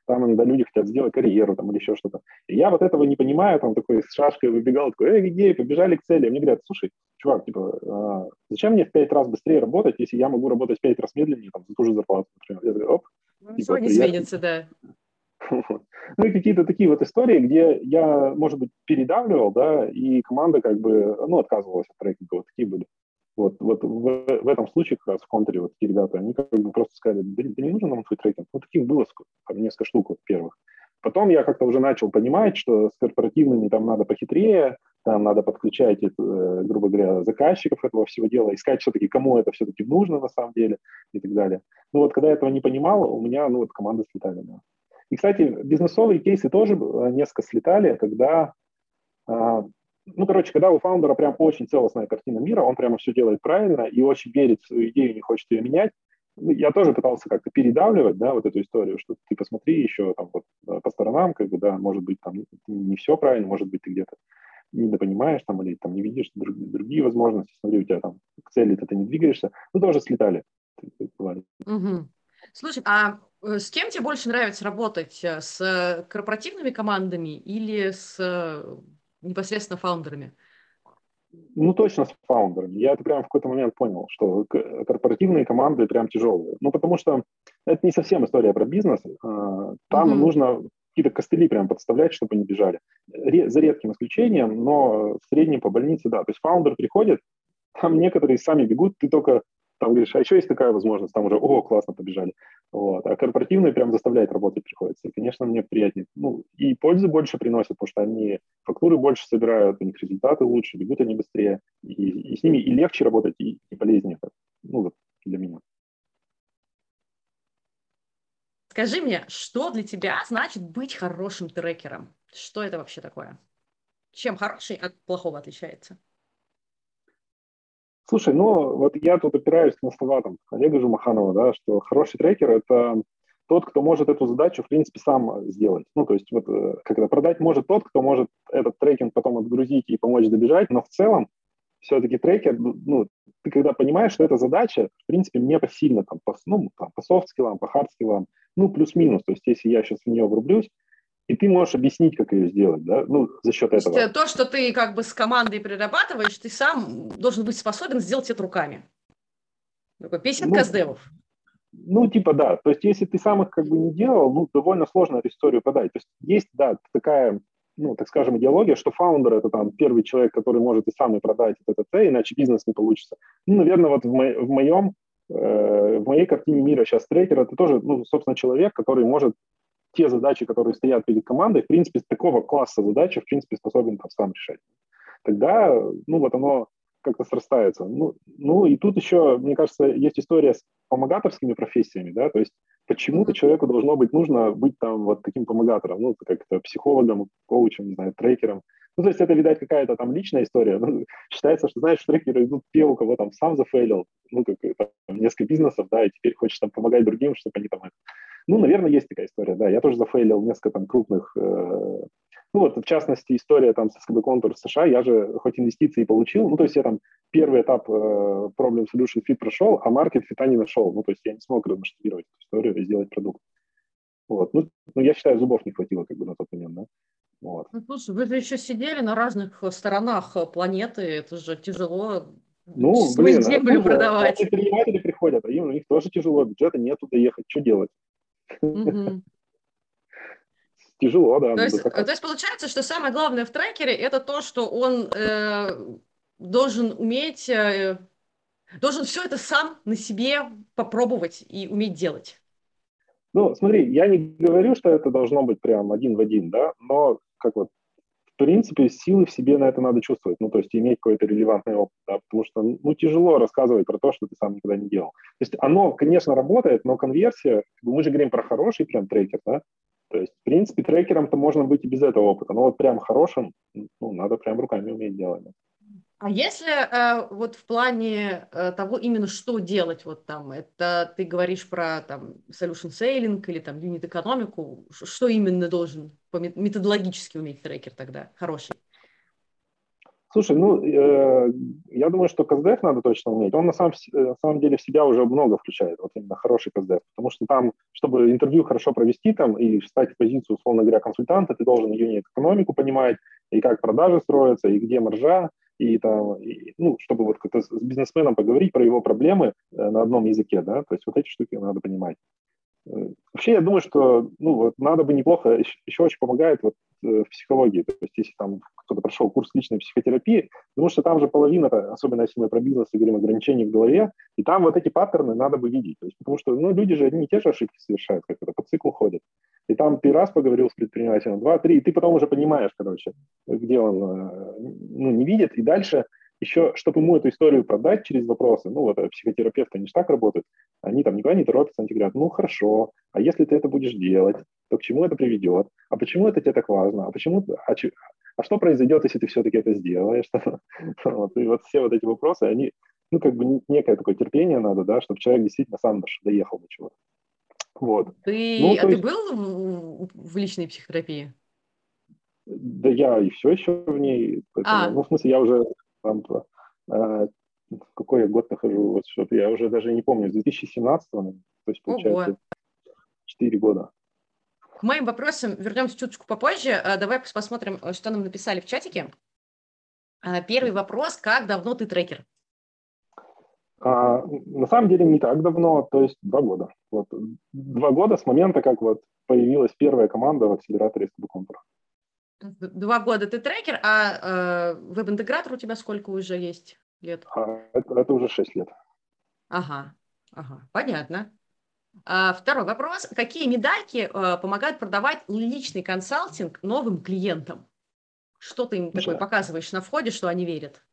[SPEAKER 2] там иногда люди хотят сделать карьеру там, или еще что-то. И я вот этого не понимаю, там такой с шашкой выбегал, такой, эй, гей, побежали к цели. А мне говорят, слушай, чувак, типа, а, зачем мне в пять раз быстрее работать, если я могу работать в пять раз медленнее, там, за ту же зарплату, например. Я такой, оп.
[SPEAKER 1] Ну, типа, не сменится, да.
[SPEAKER 2] Ну и какие-то такие вот истории, где я, может быть, передавливал, да, и команда как бы, ну, отказывалась от трекинга, вот такие были. Вот, вот в, в этом случае как раз в контуре вот такие ребята, они как бы просто сказали, да, да не нужен нам твой трекинг. Ну, таких было несколько штук вот первых. Потом я как-то уже начал понимать, что с корпоративными там надо похитрее, там надо подключать, э, грубо говоря, заказчиков этого всего дела, искать все-таки, кому это все-таки нужно на самом деле и так далее. Ну вот когда я этого не понимал, у меня, ну вот команды слетали. Да. И, кстати, бизнесовые кейсы тоже э, несколько слетали, когда а, ну, короче, когда у фаундера прям очень целостная картина мира, он прямо все делает правильно и очень верит в свою идею, не хочет ее менять, ну, я тоже пытался как-то передавливать, да, вот эту историю, что ты посмотри еще там вот э, по сторонам, как бы, да, может быть, там не все правильно, может быть, ты где-то недопонимаешь там или там не видишь другие, другие возможности, смотри, у тебя там к цели ты не двигаешься, ну, тоже слетали.
[SPEAKER 1] Угу. Слушай, а э, с кем тебе больше нравится работать? Э, с корпоративными командами или с непосредственно фаундерами?
[SPEAKER 2] Ну, точно с фаундерами. Я это прям в какой-то момент понял, что корпоративные команды прям тяжелые. Ну, потому что это не совсем история про бизнес. А, там mm-hmm. нужно какие-то костыли прям подставлять, чтобы они бежали. За редким исключением, но в среднем по больнице, да. То есть фаундер приходит, там некоторые сами бегут, ты только там говоришь, а еще есть такая возможность, там уже, о, классно, побежали. Вот. А корпоративные прям заставляет работать приходится. И, конечно, мне приятнее. Ну, и пользы больше приносят, потому что они фактуры больше собирают, у них результаты лучше, бегут они быстрее. И, и с ними и легче работать, и, и полезнее. Ну, вот для меня.
[SPEAKER 1] Скажи мне, что для тебя значит быть хорошим трекером? Что это вообще такое? Чем хороший от плохого отличается?
[SPEAKER 2] Слушай, ну вот я тут опираюсь на слова там Олега Жумаханова, да, что хороший трекер – это тот, кто может эту задачу, в принципе, сам сделать. Ну, то есть, вот, э, когда продать может тот, кто может этот трекинг потом отгрузить и помочь добежать, но в целом все-таки трекер, ну, ты когда понимаешь, что эта задача, в принципе, мне посильно там, по, ну, там, по софт-скиллам, по хард-скиллам, ну, плюс-минус, то есть, если я сейчас в нее врублюсь, и ты можешь объяснить, как ее сделать, да, ну, за счет этого.
[SPEAKER 1] То, есть, э, то, что ты как бы с командой перерабатываешь, ты сам должен быть способен сделать это руками. Такой песенка ну, с девов.
[SPEAKER 2] Ну, типа, да. То есть, если ты сам их как бы не делал, ну, довольно сложно эту историю подать. То есть, есть, да, такая, ну, так скажем, идеология, что фаундер – это там первый человек, который может и сам и продать это, это, иначе бизнес не получится. Ну, наверное, вот в, мо- в моем э, в моей картине мира сейчас трекер – это тоже, ну, собственно, человек, который может те задачи, которые стоят перед командой, в принципе, такого класса задачи, в принципе, способен там сам решать. Тогда, ну, вот оно как-то срастается. Ну, ну, и тут еще, мне кажется, есть история с помогаторскими профессиями, да, то есть почему-то человеку должно быть нужно быть там вот таким помогатором, ну, как-то психологом, коучем, не знаю, трекером. Ну, то есть это, видать, какая-то там личная история. Ну, считается, что, знаешь, трекеры идут те, у кого там сам зафейлил, ну, как там, несколько бизнесов, да, и теперь хочешь там помогать другим, чтобы они там ну, наверное, есть такая история, да. Я тоже зафейлил несколько там крупных, э, ну вот, в частности, история там с СКБ Контур США, я же хоть инвестиции получил, ну, то есть я там первый этап э, Problem Solution Fit прошел, а маркет фита не нашел, ну, то есть я не смог расмасштабировать эту историю и сделать продукт. Вот, ну, ну, я считаю, зубов не хватило как бы на тот момент, да. Вот.
[SPEAKER 1] Ну, слушай, вы же еще сидели на разных сторонах планеты, это же тяжело
[SPEAKER 2] ну,
[SPEAKER 1] свою блин, землю продавать.
[SPEAKER 2] Предприниматели приходят, а им, у них тоже тяжело, бюджета нету доехать, что делать? Тяжело, да.
[SPEAKER 1] То есть, то есть получается, что самое главное в трекере это то, что он э, должен уметь, э, должен все это сам на себе попробовать и уметь делать.
[SPEAKER 2] Ну, смотри, я не говорю, что это должно быть прям один в один, да, но как вот принципе, силы в себе на это надо чувствовать, ну, то есть иметь какой-то релевантный опыт, да, потому что, ну, тяжело рассказывать про то, что ты сам никогда не делал. То есть оно, конечно, работает, но конверсия, мы же говорим про хороший прям трекер, да, то есть, в принципе, трекером-то можно быть и без этого опыта, но вот прям хорошим, ну, надо прям руками уметь делать.
[SPEAKER 1] А если э, вот в плане э, того именно что делать, вот там, это ты говоришь про там solution selling или там юнит экономику, что именно должен методологически уметь трекер тогда хороший?
[SPEAKER 2] Слушай, ну, э, я думаю, что КСДФ надо точно уметь. Он на самом, э, на самом деле в себя уже много включает, вот именно хороший КСДФ. Потому что там, чтобы интервью хорошо провести там и встать в позицию, условно говоря, консультанта, ты должен юнит экономику понимать, и как продажи строятся, и где маржа, и там, и, ну, чтобы вот как-то с бизнесменом поговорить про его проблемы э, на одном языке, да, то есть вот эти штуки надо понимать. Э, вообще, я думаю, что, ну, вот надо бы неплохо, еще, еще очень помогает вот э, в психологии, то есть если там кто-то прошел курс личной психотерапии, потому что там же половина, особенно если мы про бизнес и говорим ограничений в голове, и там вот эти паттерны надо бы видеть, то есть потому что, ну, люди же одни и те же ошибки совершают, как это, по циклу ходят. И там ты раз поговорил с предпринимателем, два, три, и ты потом уже понимаешь, короче, где он ну, не видит, и дальше еще, чтобы ему эту историю продать через вопросы, ну вот психотерапевты, они же так работают, они там никуда не торопятся, они говорят, ну хорошо, а если ты это будешь делать, то к чему это приведет? А почему это тебе так важно? А почему, а, а что произойдет, если ты все-таки это сделаешь? вот, и вот все вот эти вопросы, они, ну как бы некое такое терпение надо, да, чтобы человек действительно сам доехал до чего-то.
[SPEAKER 1] Вот. Ты, ну, а есть... ты был в, в личной психотерапии?
[SPEAKER 2] Да я и все еще в ней. Поэтому, а. Ну, в смысле, я уже там, э, какой я год нахожу, вот что я уже даже не помню, с 2017 то есть, получается, Ого. 4 года.
[SPEAKER 1] К моим вопросам вернемся чуточку попозже. А, давай посмотрим, что нам написали в чатике. А, первый вопрос. Как давно ты трекер?
[SPEAKER 2] А, на самом деле не так давно, то есть два года. Вот. Два года с момента, как вот появилась первая команда в акселераторе Стабуконтура.
[SPEAKER 1] Два года ты трекер, а э, веб-интегратор у тебя сколько уже есть лет?
[SPEAKER 2] А, это, это уже шесть лет.
[SPEAKER 1] Ага, ага, понятно. А, второй вопрос. Какие медальки а, помогают продавать личный консалтинг новым клиентам? Что ты им такое показываешь на входе, что они верят?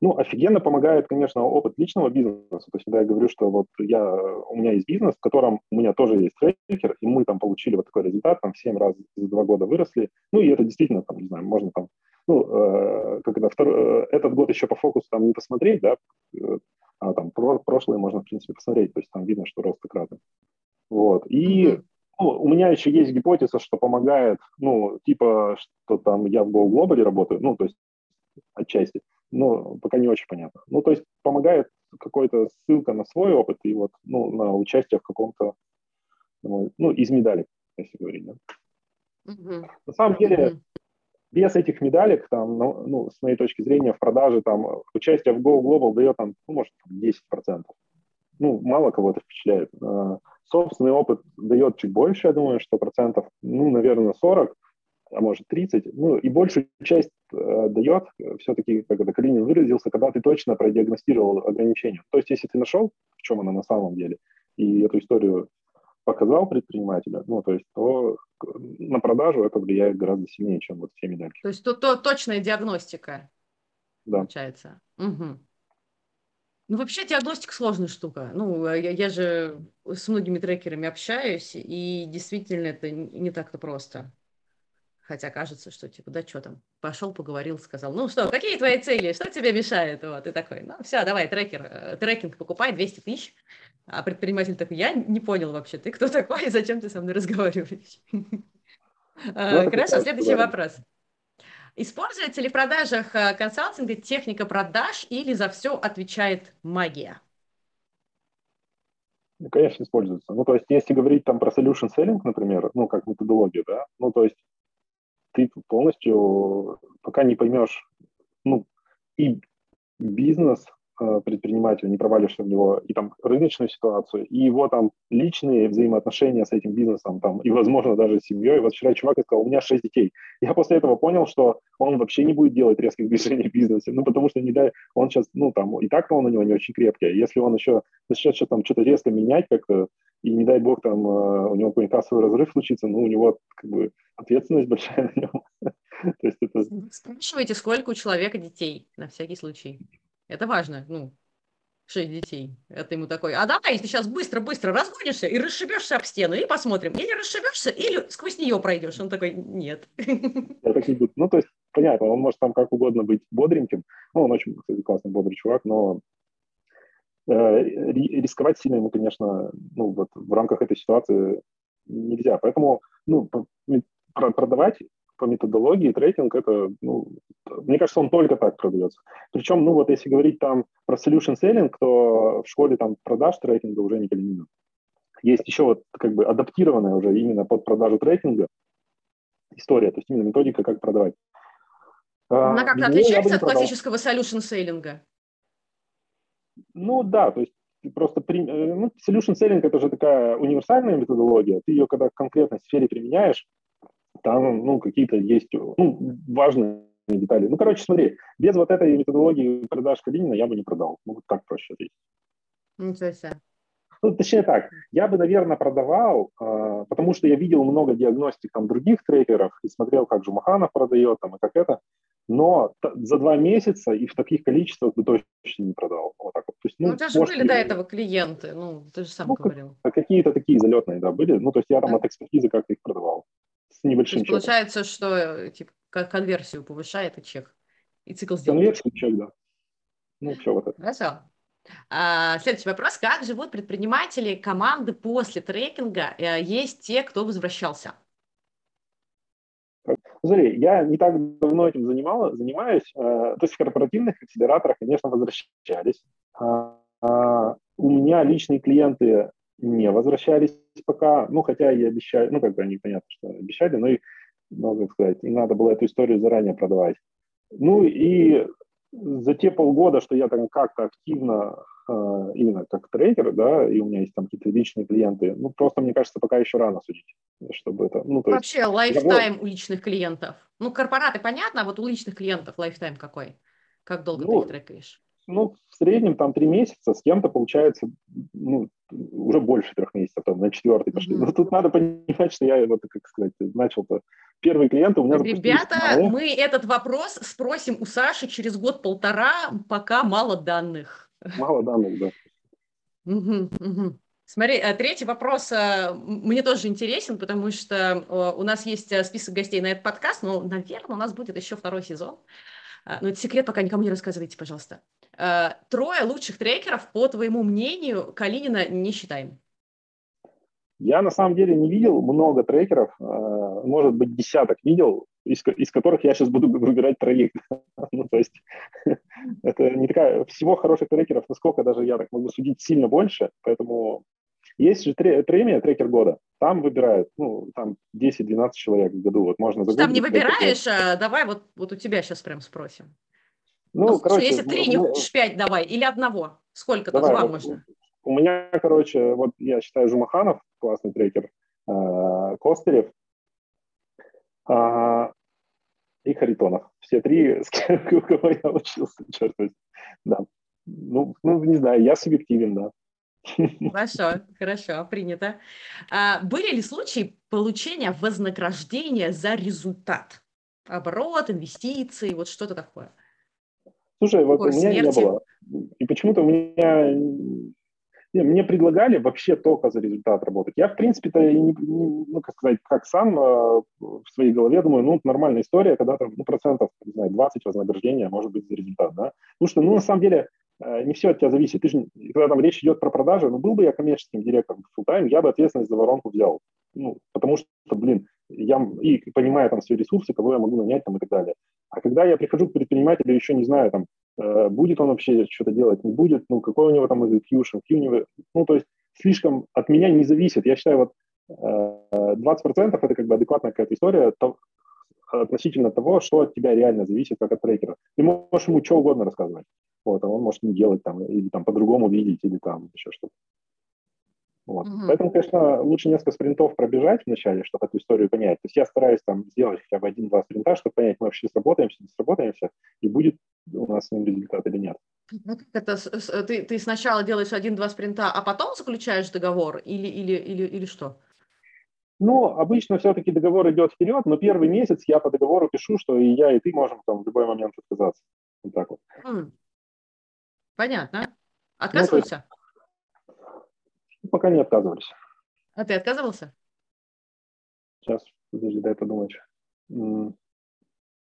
[SPEAKER 2] Ну, офигенно помогает, конечно, опыт личного бизнеса. То есть, когда я говорю, что вот я, у меня есть бизнес, в котором у меня тоже есть трекер, и мы там получили вот такой результат, там в 7 раз за 2 года выросли. Ну, и это действительно, там, не знаю, можно там, ну, э, это, втор, э, этот год еще по фокусу там не посмотреть, да, э, а там про, прошлое можно, в принципе, посмотреть, то есть там видно, что рост кратный. Вот, и ну, у меня еще есть гипотеза, что помогает, ну, типа, что там я в Go Global работаю, ну, то есть отчасти, но пока не очень понятно. Ну, то есть помогает какой-то ссылка на свой опыт и вот, ну, на участие в каком-то, ну, из медалей, если говорить, да. Mm-hmm. На самом деле, mm-hmm. без этих медалек, там, ну, ну, с моей точки зрения, в продаже там участие в Go Global дает там, ну, может, 10%. Ну, мало кого это впечатляет. А, собственный опыт дает чуть больше, я думаю, что процентов, ну, наверное, 40, а может 30, ну и большую часть э, дает все-таки, как это Калинин выразился, когда ты точно продиагностировал ограничение. То есть если ты нашел, в чем оно на самом деле, и эту историю показал предпринимателя, ну то есть то на продажу это влияет гораздо сильнее, чем вот все медальки.
[SPEAKER 1] То есть то, то точная диагностика
[SPEAKER 2] да.
[SPEAKER 1] получается. Угу. Ну, вообще диагностика сложная штука. Ну, я, я же с многими трекерами общаюсь, и действительно это не так-то просто. Хотя кажется, что типа, да что там, пошел, поговорил, сказал, ну что, какие твои цели, что тебе мешает? Вот, и такой, ну все, давай, трекер, э, трекинг покупай, 200 тысяч. А предприниматель такой, я не понял вообще, ты кто такой и зачем ты со мной разговариваешь? А, ну, хорошо, следующий вопрос. Используется ли в продажах э, консалтинга техника продаж или за все отвечает магия?
[SPEAKER 2] Ну, конечно, используется. Ну, то есть, если говорить там про solution selling, например, ну, как методологию, да, ну, то есть ты полностью, пока не поймешь, ну, и бизнес э, предпринимателя, не провалишься в него, и там рыночную ситуацию, и его там личные взаимоотношения с этим бизнесом, там, и, возможно, даже с семьей. Вот вчера чувак сказал, у меня шесть детей. Я после этого понял, что он вообще не будет делать резких движений в бизнесе, ну, потому что не дай, он сейчас, ну, там, и так-то он у него не очень крепкий. Если он еще начнет что-то там что-то резко менять как-то, и не дай бог там э, у него какой-нибудь кассовый разрыв случится, ну, у него как бы ответственность большая на нем.
[SPEAKER 1] То есть это... Спрашивайте, сколько у человека детей, на всякий случай. Это важно, ну, шесть детей. Это ему такой, а давай ты сейчас быстро-быстро разгонишься и расшибешься об стену, и посмотрим, или расшибешься, или сквозь нее пройдешь. Он такой, нет.
[SPEAKER 2] Я так не буду. Ну, то есть, понятно, он может там как угодно быть бодреньким. Ну, он очень, кстати, классный, бодрый чувак, но э, рисковать сильно ему, конечно, ну, вот в рамках этой ситуации нельзя. Поэтому, ну, продавать по методологии трекинг, это, ну, мне кажется, он только так продается. Причем, ну вот если говорить там про solution selling, то в школе там продаж трекинга уже не Калинина. Есть еще вот как бы адаптированная уже именно под продажу трекинга история, то есть именно методика, как продавать.
[SPEAKER 1] Она как-то отличается от классического solution selling?
[SPEAKER 2] Ну да, то есть просто при, э, ну, solution selling это же такая универсальная методология. Ты ее когда в конкретной сфере применяешь, там, ну, какие-то есть, ну, важные детали. Ну, короче, смотри, без вот этой методологии продаж Калинина я бы не продал. Ну, вот так проще ответить.
[SPEAKER 1] Ничего себе.
[SPEAKER 2] Ну, точнее так, я бы, наверное, продавал, э, потому что я видел много диагностик там других трекеров и смотрел, как же Маханов продает там и как это, но за два месяца и в таких количествах бы точно не продал. Вот так вот.
[SPEAKER 1] То есть, ну, ну, у тебя же были до этого клиенты, ну, ты же сам ну, говорил.
[SPEAKER 2] Какие-то такие залетные, да, были. Ну, то есть я там да. от экспертизы как-то их продавал
[SPEAKER 1] с небольшим чеком. Получается, что типа, конверсию повышает и чек. И цикл сделки.
[SPEAKER 2] Конверсию, чек, да. Ну, все вот это.
[SPEAKER 1] Хорошо. А, следующий вопрос. Как живут предприниматели команды после трекинга? Э, есть те, кто возвращался?
[SPEAKER 2] Смотри, я не так давно этим занимал, занимаюсь. Э, то есть в корпоративных акселераторах, конечно, возвращались. А, а, у меня личные клиенты не возвращались пока, ну, хотя и обещали, ну, как бы они, понятно, что обещали, но и, ну, как сказать, им надо было эту историю заранее продавать. Ну, и за те полгода, что я там как-то активно, э, именно как трейдер, да, и у меня есть там какие-то личные клиенты, ну, просто, мне кажется, пока еще рано судить, чтобы это, ну,
[SPEAKER 1] то Вообще, есть, lifetime у личных клиентов. Ну, корпораты, понятно, а вот у личных клиентов lifetime какой? Как долго ну, ты их трекаешь?
[SPEAKER 2] Ну, в среднем там три месяца, с кем-то получается ну, уже больше трех месяцев, там, на четвертый пошли. Mm-hmm. Но тут надо понимать, что я, вот, как сказать, начал-то первые клиенты у меня
[SPEAKER 1] Ребята, мы этот вопрос спросим у Саши через год-полтора, пока мало данных.
[SPEAKER 2] Мало данных, да.
[SPEAKER 1] Угу, угу. Смотри, э, третий вопрос э, мне тоже интересен, потому что э, у нас есть список гостей на этот подкаст, но, наверное, у нас будет еще второй сезон. Но это секрет, пока никому не рассказывайте, пожалуйста. Э, трое лучших трекеров, по твоему мнению, Калинина не считаем.
[SPEAKER 2] Я на самом деле не видел много трекеров, э, может быть, десяток видел, из, из которых я сейчас буду выбирать троих. ну, то есть это не такая... Всего хороших трекеров, насколько даже я так могу судить, сильно больше, поэтому есть же премия «Трекер года». Там выбирают, ну, там 10-12 человек в году. Вот можно
[SPEAKER 1] Там не выбираешь, а давай вот, вот у тебя сейчас прям спросим. Ну, ну короче, если три, не хочешь пять, давай, или одного. Сколько-то, два вот, можно.
[SPEAKER 2] У меня, короче, вот я считаю Жумаханов, классный трекер, э, Костырев э, и Харитонов. Все три, с кем, у кого я учился, черт возьми. Да. Ну, ну, не знаю, я субъективен, да.
[SPEAKER 1] Хорошо, хорошо, принято. А, были ли случаи получения вознаграждения за результат? Оборот, инвестиции, вот что-то такое?
[SPEAKER 2] Слушай, вот у меня смерти. не было. И почему-то у меня... Не, мне предлагали вообще только за результат работать. Я, в принципе-то, не, ну, как сказать, как сам э, в своей голове думаю, ну, нормальная история, когда там, ну, процентов, не знаю, 20 вознаграждения может быть за результат, да. Потому что, ну, на самом деле, э, не все от тебя зависит. Ты же, когда там речь идет про продажи, ну, был бы я коммерческим директором full я бы ответственность за воронку взял. Ну, потому что, блин, я и понимаю там свои ресурсы, кого я могу нанять там и так далее. А когда я прихожу к предпринимателю, еще не знаю, там, э, будет он вообще что-то делать, не будет, ну, какой у него там execution, какие у него, ну, то есть слишком от меня не зависит. Я считаю, вот э, 20% это как бы адекватная какая-то история, то, относительно того, что от тебя реально зависит как от трекера. Ты можешь ему что угодно рассказывать. Вот, а он может не делать там, или там по-другому видеть, или там еще что-то. Вот. Угу. Поэтому, конечно, лучше несколько спринтов пробежать вначале, чтобы эту историю понять. То есть я стараюсь там сделать хотя бы один-два спринта, чтобы понять, мы вообще сработаемся, не сработаемся, и будет у нас с ним результат или нет.
[SPEAKER 1] Ну, это ты, ты сначала делаешь один-два спринта, а потом заключаешь договор или, или, или, или что?
[SPEAKER 2] Ну, обычно все-таки договор идет вперед, но первый месяц я по договору пишу, что и я, и ты можем там в любой момент отказаться. Вот так вот.
[SPEAKER 1] Понятно. Отказываются? Ну,
[SPEAKER 2] Пока не отказывались.
[SPEAKER 1] А ты отказывался?
[SPEAKER 2] Сейчас, подожди, дай подумать.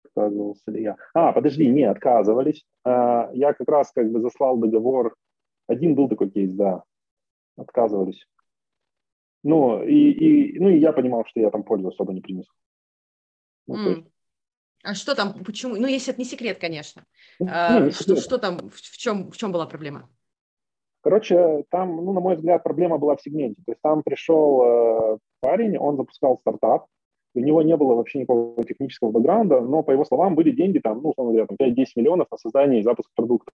[SPEAKER 2] Отказывался ли я? А, подожди, не, отказывались. А, я как раз как бы заслал договор. Один был такой кейс, да. Отказывались. Ну, и, и, ну, и я понимал, что я там пользу особо не принесу.
[SPEAKER 1] Ну, mm. есть... А что там, почему? Ну, если это не секрет, конечно. Ну, а, не что, что там, в, чем, в чем была проблема?
[SPEAKER 2] Короче, там, ну, на мой взгляд, проблема была в сегменте. То есть там пришел э, парень, он запускал стартап, у него не было вообще никакого технического бэкграунда, но, по его словам, были деньги, там, ну, условно говоря, 5-10 миллионов на создание и запуск продукта.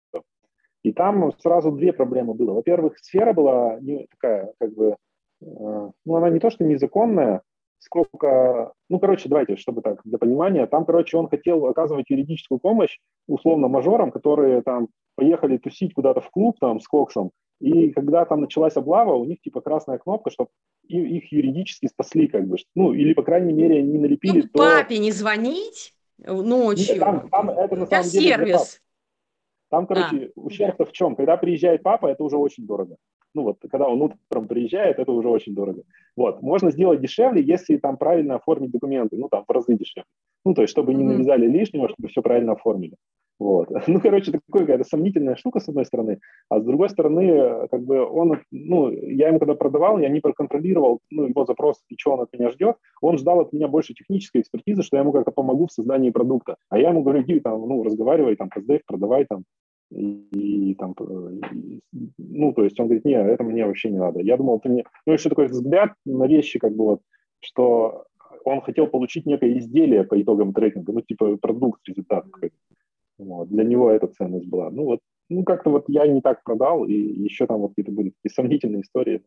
[SPEAKER 2] И там сразу две проблемы было. Во-первых, сфера была не такая, как бы, э, ну, она не то, что незаконная, сколько, ну, короче, давайте, чтобы так, для понимания, там, короче, он хотел оказывать юридическую помощь условно мажорам, которые там поехали тусить куда-то в клуб там с коксом, и когда там началась облава, у них типа красная кнопка, чтобы их юридически спасли, как бы, ну, или, по крайней мере, не налепили... Ну,
[SPEAKER 1] то... папе не звонить ночью. Нет, там, там это на самом деле сервис.
[SPEAKER 2] Там, короче, а. ущерб-то в чем? Когда приезжает папа, это уже очень дорого. Ну вот, когда он утром приезжает, это уже очень дорого. Вот, можно сделать дешевле, если там правильно оформить документы, ну там в разы дешевле. Ну, то есть, чтобы не навязали лишнего, чтобы все правильно оформили. Вот. Ну, короче, такая какая-то сомнительная штука, с одной стороны, а с другой стороны, как бы он, ну, я ему когда продавал, я не проконтролировал, ну, его запрос и что он от меня ждет, он ждал от меня больше технической экспертизы, что я ему как-то помогу в создании продукта, а я ему говорю, иди там, ну, разговаривай, там, тест продавай там, и, и там, и, ну, то есть он говорит, нет, это мне вообще не надо. Я думал, ты мне, ну, еще такой взгляд на вещи, как бы вот, что он хотел получить некое изделие по итогам трекинга, ну, типа продукт, результат какой-то. Вот. Для него эта ценность была. Ну вот, ну как-то вот я не так продал, и еще там вот какие-то были такие сомнительные истории.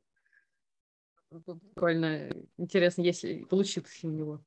[SPEAKER 1] Прикольно. Интересно, если получится у него.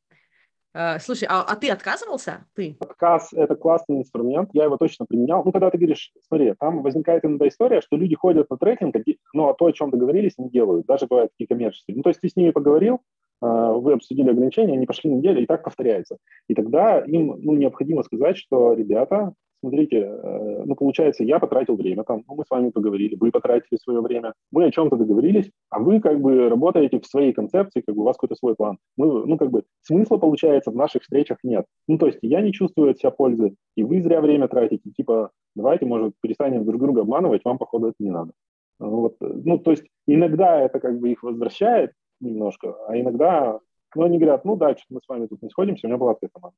[SPEAKER 1] Uh, слушай, а, а ты отказывался? Ты?
[SPEAKER 2] Отказ – это классный инструмент, я его точно применял. Ну, когда ты говоришь, смотри, там возникает иногда история, что люди ходят на трекинг, но а то, о чем договорились, не делают. Даже бывают такие коммерческие. Ну, то есть ты с ними поговорил, а, вы обсудили ограничения, они пошли неделю, и так повторяется. И тогда им ну, необходимо сказать, что, ребята, смотрите, э, ну, получается, я потратил время, там, ну, мы с вами поговорили, вы потратили свое время, мы о чем-то договорились, а вы как бы работаете в своей концепции, как бы у вас какой-то свой план. Мы, ну, как бы смысла, получается, в наших встречах нет. Ну, то есть я не чувствую от себя пользы, и вы зря время тратите, типа, давайте, может, перестанем друг друга обманывать, вам, походу, это не надо. Ну, вот, ну, то есть иногда это как бы их возвращает, немножко, а иногда, ну, они говорят, ну, да, что мы с вами тут не сходимся, у меня была такая команда.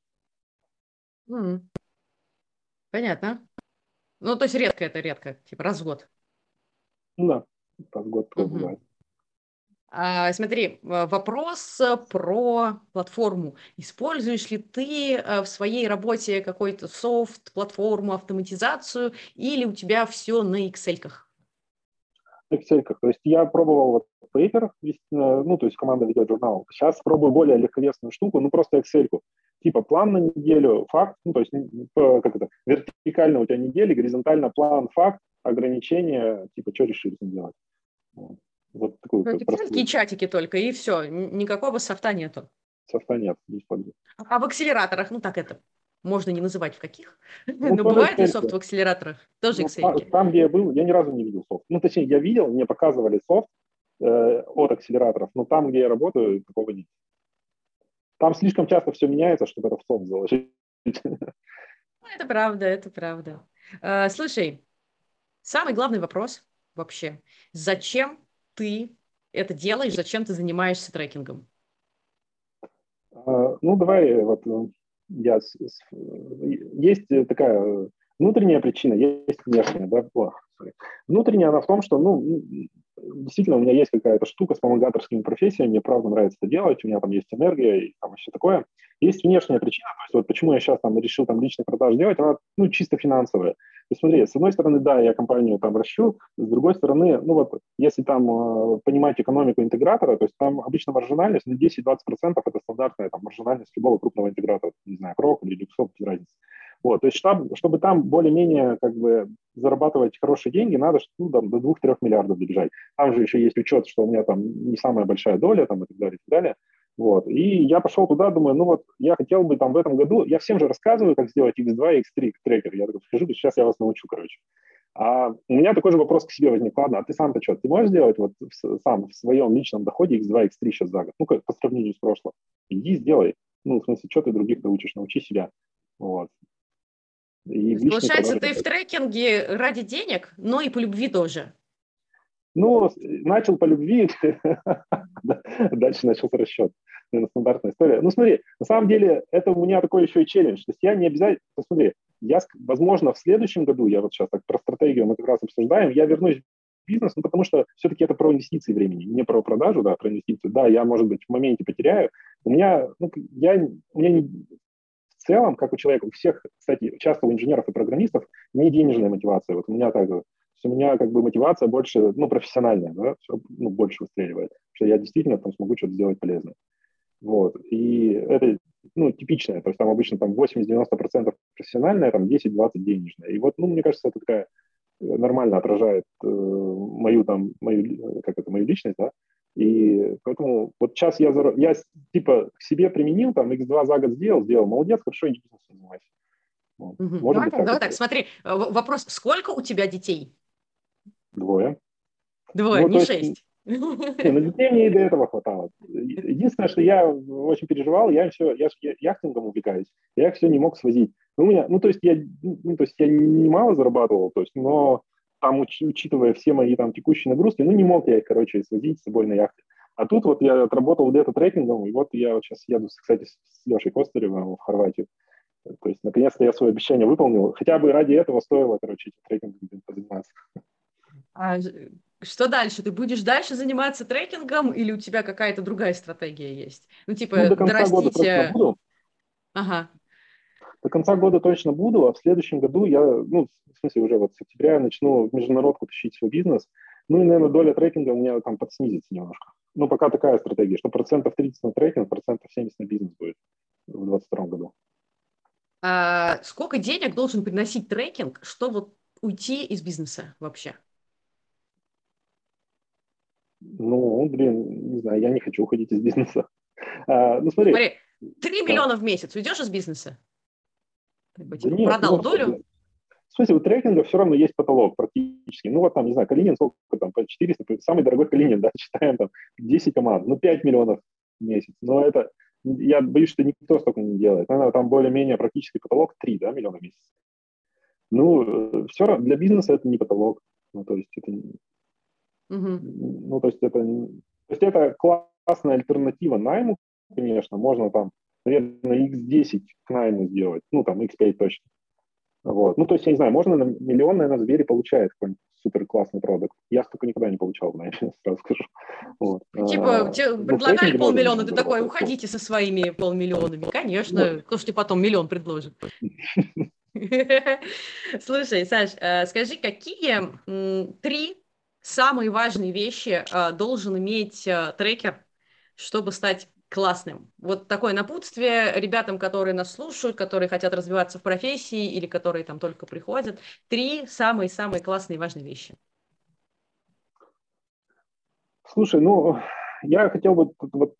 [SPEAKER 1] Mm. Понятно. Ну, то есть редко это, редко, типа раз в год.
[SPEAKER 2] Да, раз в год такое угу. бывает.
[SPEAKER 1] А, смотри, вопрос про платформу. Используешь ли ты э, в своей работе какой-то софт, платформу, автоматизацию, или у тебя все на Excel-ках?
[SPEAKER 2] Excel. То есть я пробовал вот Paper, э, ну, то есть команда ведет журнал. Сейчас пробую более легковесную штуку, ну, просто Excel. -ку. Типа план на неделю, факт, ну, то есть как это, вертикально у тебя неделя, горизонтально план, факт, ограничения, типа, что решили делать. Вот,
[SPEAKER 1] вот такую ну, простую. чатики только, и все, никакого софта нету.
[SPEAKER 2] Софта нет, не использую.
[SPEAKER 1] А в акселераторах, ну, так это, можно не называть в каких, ну, но бывает ли софт в акселераторах? Тоже ну,
[SPEAKER 2] Excel. Там, где я был, я ни разу не видел софт. Ну, точнее, я видел, мне показывали софт э, от акселераторов, но там, где я работаю, такого нет. Там слишком часто все меняется, чтобы это в софт заложить. Ну,
[SPEAKER 1] это правда, это правда. Э, слушай, самый главный вопрос вообще. Зачем ты это делаешь, зачем ты занимаешься трекингом?
[SPEAKER 2] Э, ну, давай вот э, я, есть такая внутренняя причина, есть внешняя, да, о, Внутренняя она в том, что, ну, действительно, у меня есть какая-то штука с помогаторскими профессиями, мне правда нравится это делать, у меня там есть энергия и там все такое. Есть внешняя причина, то есть вот почему я сейчас там решил там личный продаж делать, она, ну, чисто финансовая. То есть смотри, с одной стороны, да, я компанию там ращу, с другой стороны, ну вот, если там э, понимать экономику интегратора, то есть там обычно маржинальность, ну, 10-20% это стандартная там маржинальность любого крупного интегратора, не знаю, Крок или Люксоп, без разницы. Вот, то есть чтобы, чтобы там более-менее как бы зарабатывать хорошие деньги, надо ну, там, до 2-3 миллиардов добежать. Там же еще есть учет, что у меня там не самая большая доля там, и так далее, и так далее. Вот. И я пошел туда, думаю, ну вот я хотел бы там в этом году, я всем же рассказываю, как сделать X2 и X3 трекер. Я такой, скажу, сейчас я вас научу, короче. А у меня такой же вопрос к себе возник. Ладно, а ты сам-то что, ты можешь сделать вот сам в своем личном доходе X2, X3 сейчас за год? Ну, по сравнению с прошлым. Иди, сделай. Ну, в смысле, что ты других научишь? Научи себя. Вот.
[SPEAKER 1] И Получается, ты в трекинге ради денег, но и по любви тоже.
[SPEAKER 2] Ну, начал по любви, дальше начался расчет. Наверное, стандартная история. Ну, смотри, на самом деле, это у меня такой еще и челлендж. То есть я не обязательно... Смотри, я, возможно, в следующем году, я вот сейчас так про стратегию мы как раз обсуждаем, я вернусь в бизнес, ну, потому что все-таки это про инвестиции времени, не про продажу, да, про инвестиции. Да, я, может быть, в моменте потеряю. У меня, ну, я, у меня не, в целом, как у человека, у всех, кстати, часто у инженеров и программистов не денежная мотивация. Вот у меня так у меня как бы мотивация больше, ну, профессиональная, да, все, ну, больше выстреливает, что я действительно там смогу что-то сделать полезное. Вот, и это, ну, типичное, то есть там обычно там 80-90% профессиональное, там 10-20 денежное. И вот, ну, мне кажется, это такая э, нормально отражает э, мою там, мою, как это, мою личность, да, и поэтому вот сейчас я, я типа к себе применил, там, X2 за год сделал, сделал, молодец, хорошо, иди бизнесом занимайся.
[SPEAKER 1] Вот. Угу. Может давай, быть, так, так, смотри, э, вопрос, сколько у тебя детей?
[SPEAKER 2] Двое.
[SPEAKER 1] Двое, ну, не есть, шесть.
[SPEAKER 2] Не, ну детей мне и до этого хватало. Единственное, что я очень переживал, я все, я, я яхтингом увлекаюсь, я все не мог свозить. Ну, у меня, ну, то есть я, ну, то есть я немало зарабатывал, то есть, но там, уч, учитывая все мои там текущие нагрузки, ну, не мог я их, короче, свозить с собой на яхте. А тут вот я отработал где-то трекингом, и вот я вот сейчас еду, кстати, с Лешей Костаревым в Хорватию. То есть, наконец-то я свое обещание выполнил. Хотя бы ради этого стоило, короче, этим трекингом позаниматься.
[SPEAKER 1] А что дальше? Ты будешь дальше заниматься трекингом или у тебя какая-то другая стратегия есть? Ну, типа, ну,
[SPEAKER 2] до конца дорастите... года точно буду.
[SPEAKER 1] Ага.
[SPEAKER 2] До конца года точно буду, а в следующем году я, ну, в смысле, уже вот с октября начну в международку тащить свой бизнес. Ну и, наверное, доля трекинга у меня там подснизится немножко. Ну, пока такая стратегия, что процентов 30 на трекинг, процентов 70 на бизнес будет в 2022 году.
[SPEAKER 1] А сколько денег должен приносить трекинг, чтобы уйти из бизнеса вообще?
[SPEAKER 2] Ну, блин, не знаю, я не хочу уходить из бизнеса. А, ну, смотри.
[SPEAKER 1] Смотри, 3 да. миллиона в месяц уйдешь из бизнеса? Типа, нет, продал ну, долю?
[SPEAKER 2] В смысле, у трекинга все равно есть потолок практически. Ну, вот там, не знаю, Калинин сколько там, по 400, самый дорогой Калинин, да, читаем там 10 команд, ну, 5 миллионов в месяц. Но это, я боюсь, что никто столько не делает. Наверное, там более-менее практически потолок 3, да, миллиона в месяц. Ну, э, все равно для бизнеса это не потолок. Ну, то есть это Угу. Ну, то есть это, то есть это классная альтернатива найму, конечно, можно там, наверное, X10 к найму сделать, ну, там, X5 точно. Вот. Ну, то есть, я не знаю, можно на миллион, наверное, Сбере получает какой-нибудь супер классный продукт. Я столько никогда не получал, наверное, сразу скажу.
[SPEAKER 1] Вот. Типа, а, тебе ну, предлагали полмиллиона, ты такой, уходите со своими полмиллионами. Конечно, кто ж тебе потом миллион предложит. Слушай, Саш, э, скажи, какие три самые важные вещи э, должен иметь э, трекер, чтобы стать классным. Вот такое напутствие ребятам, которые нас слушают, которые хотят развиваться в профессии или которые там только приходят. Три самые-самые классные важные вещи.
[SPEAKER 2] Слушай, ну, я хотел бы вот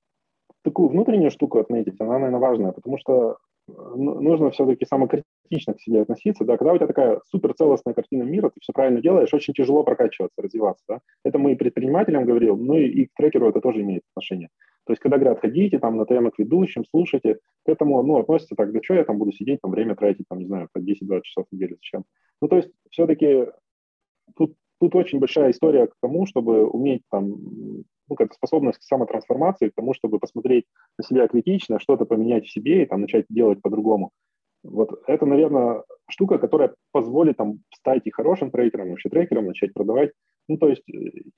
[SPEAKER 2] такую внутреннюю штуку отметить, она, наверное, важная, потому что нужно все-таки самокритично к себе относиться, да, когда у тебя такая суперцелостная картина мира, ты все правильно делаешь, очень тяжело прокачиваться, развиваться, да, это мы и предпринимателям говорил, ну и, и к трекеру это тоже имеет отношение. То есть, когда говорят, ходите там на ТМ к ведущим, слушайте, к этому, ну, относится так, да что я там буду сидеть, там время тратить, там, не знаю, по 10-20 часов в неделю, зачем? Ну, то есть, все-таки тут, тут очень большая история к тому, чтобы уметь там ну, как способность к самотрансформации, к тому, чтобы посмотреть на себя критично, что-то поменять в себе и там начать делать по-другому. Вот это, наверное, штука, которая позволит там стать и хорошим трекером, и вообще трекером, начать продавать. Ну, то есть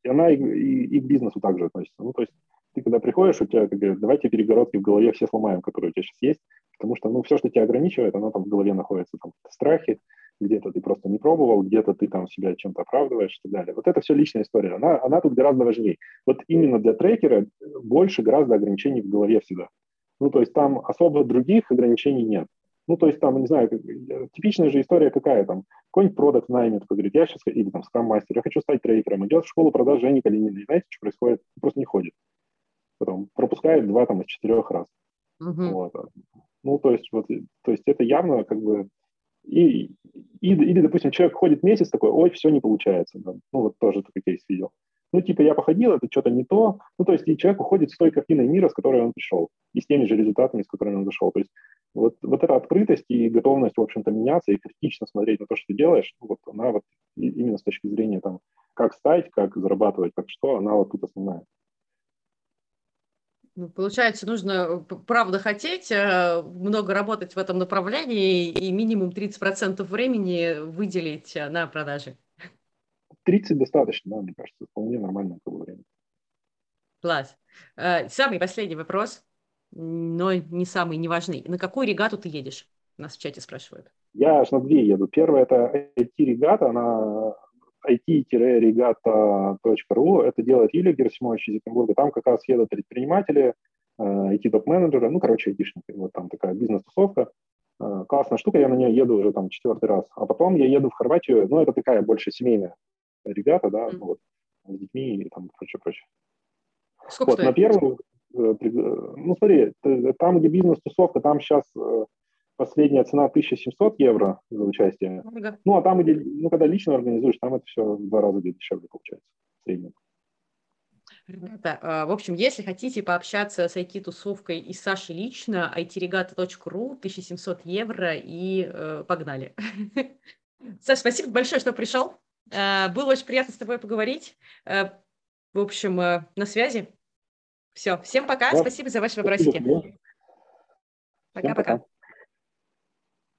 [SPEAKER 2] она и, и, и к бизнесу также относится. Ну, то есть ты когда приходишь, у тебя, как говорят, давайте перегородки в голове все сломаем, которые у тебя сейчас есть, потому что, ну, все, что тебя ограничивает, оно там в голове находится, там, страхи, где-то ты просто не пробовал, где-то ты там себя чем-то оправдываешь и так далее. Вот это все личная история, она, она тут гораздо важнее. Вот именно для трекера больше гораздо ограничений в голове всегда. Ну, то есть там особо других ограничений нет. Ну, то есть там, не знаю, типичная же история какая там, какой-нибудь продукт наймет, кто говорит, я сейчас, или там скрам-мастер, я хочу стать трекером, идет в школу продаж Жени Калининой, знаете, что происходит? Просто не ходит. Потом пропускает два там из четырех раз. Uh-huh. Вот. Ну, то есть, вот, то есть это явно как бы и, и, или, допустим, человек ходит месяц такой, ой, все не получается. Да. Ну, вот тоже такой кейс видел. Ну, типа, я походил, это что-то не то. Ну, то есть, и человек уходит с той картиной мира, с которой он пришел, и с теми же результатами, с которыми он зашел. То есть, вот, вот эта открытость и готовность, в общем-то, меняться и критично смотреть на то, что ты делаешь, ну, вот она вот именно с точки зрения, там, как стать, как зарабатывать, как что, она вот тут основная.
[SPEAKER 1] Ну, получается, нужно правда хотеть, э, много работать в этом направлении и минимум 30% времени выделить э, на продажи.
[SPEAKER 2] 30 достаточно, да, мне кажется, вполне нормальное время.
[SPEAKER 1] Класс. Э, самый последний вопрос, но не самый неважный. На какую регату ты едешь? Нас в чате спрашивают.
[SPEAKER 2] Я аж на две еду. Первая – это IT-регата, она it-regata.ru. Это делает Юлия Герсимович из Екатеринбурга. Там как раз едут предприниматели, IT-топ-менеджеры, ну, короче, айтишники. Вот там такая бизнес-тусовка. Классная штука, я на нее еду уже там четвертый раз. А потом я еду в Хорватию, ну, это такая больше семейная регата, да, mm. вот, с детьми и там прочее, прочее. Сколько вот, стоит? на первую, э, ну, смотри, там, где бизнес-тусовка, там сейчас э, последняя цена 1700 евро за участие. Ага. Ну, а там, где, ну, когда лично организуешь, там это все в два раза дешевле получается в среднем.
[SPEAKER 1] Ребята, а, в общем, если хотите пообщаться с IT-тусовкой и Сашей лично, itregata.ru, 1700 евро и э, погнали. Саша, спасибо большое, что пришел. Э, было очень приятно с тобой поговорить. Э, в общем, э, на связи. Все, всем пока, да. спасибо за ваши вопросики. Пока-пока.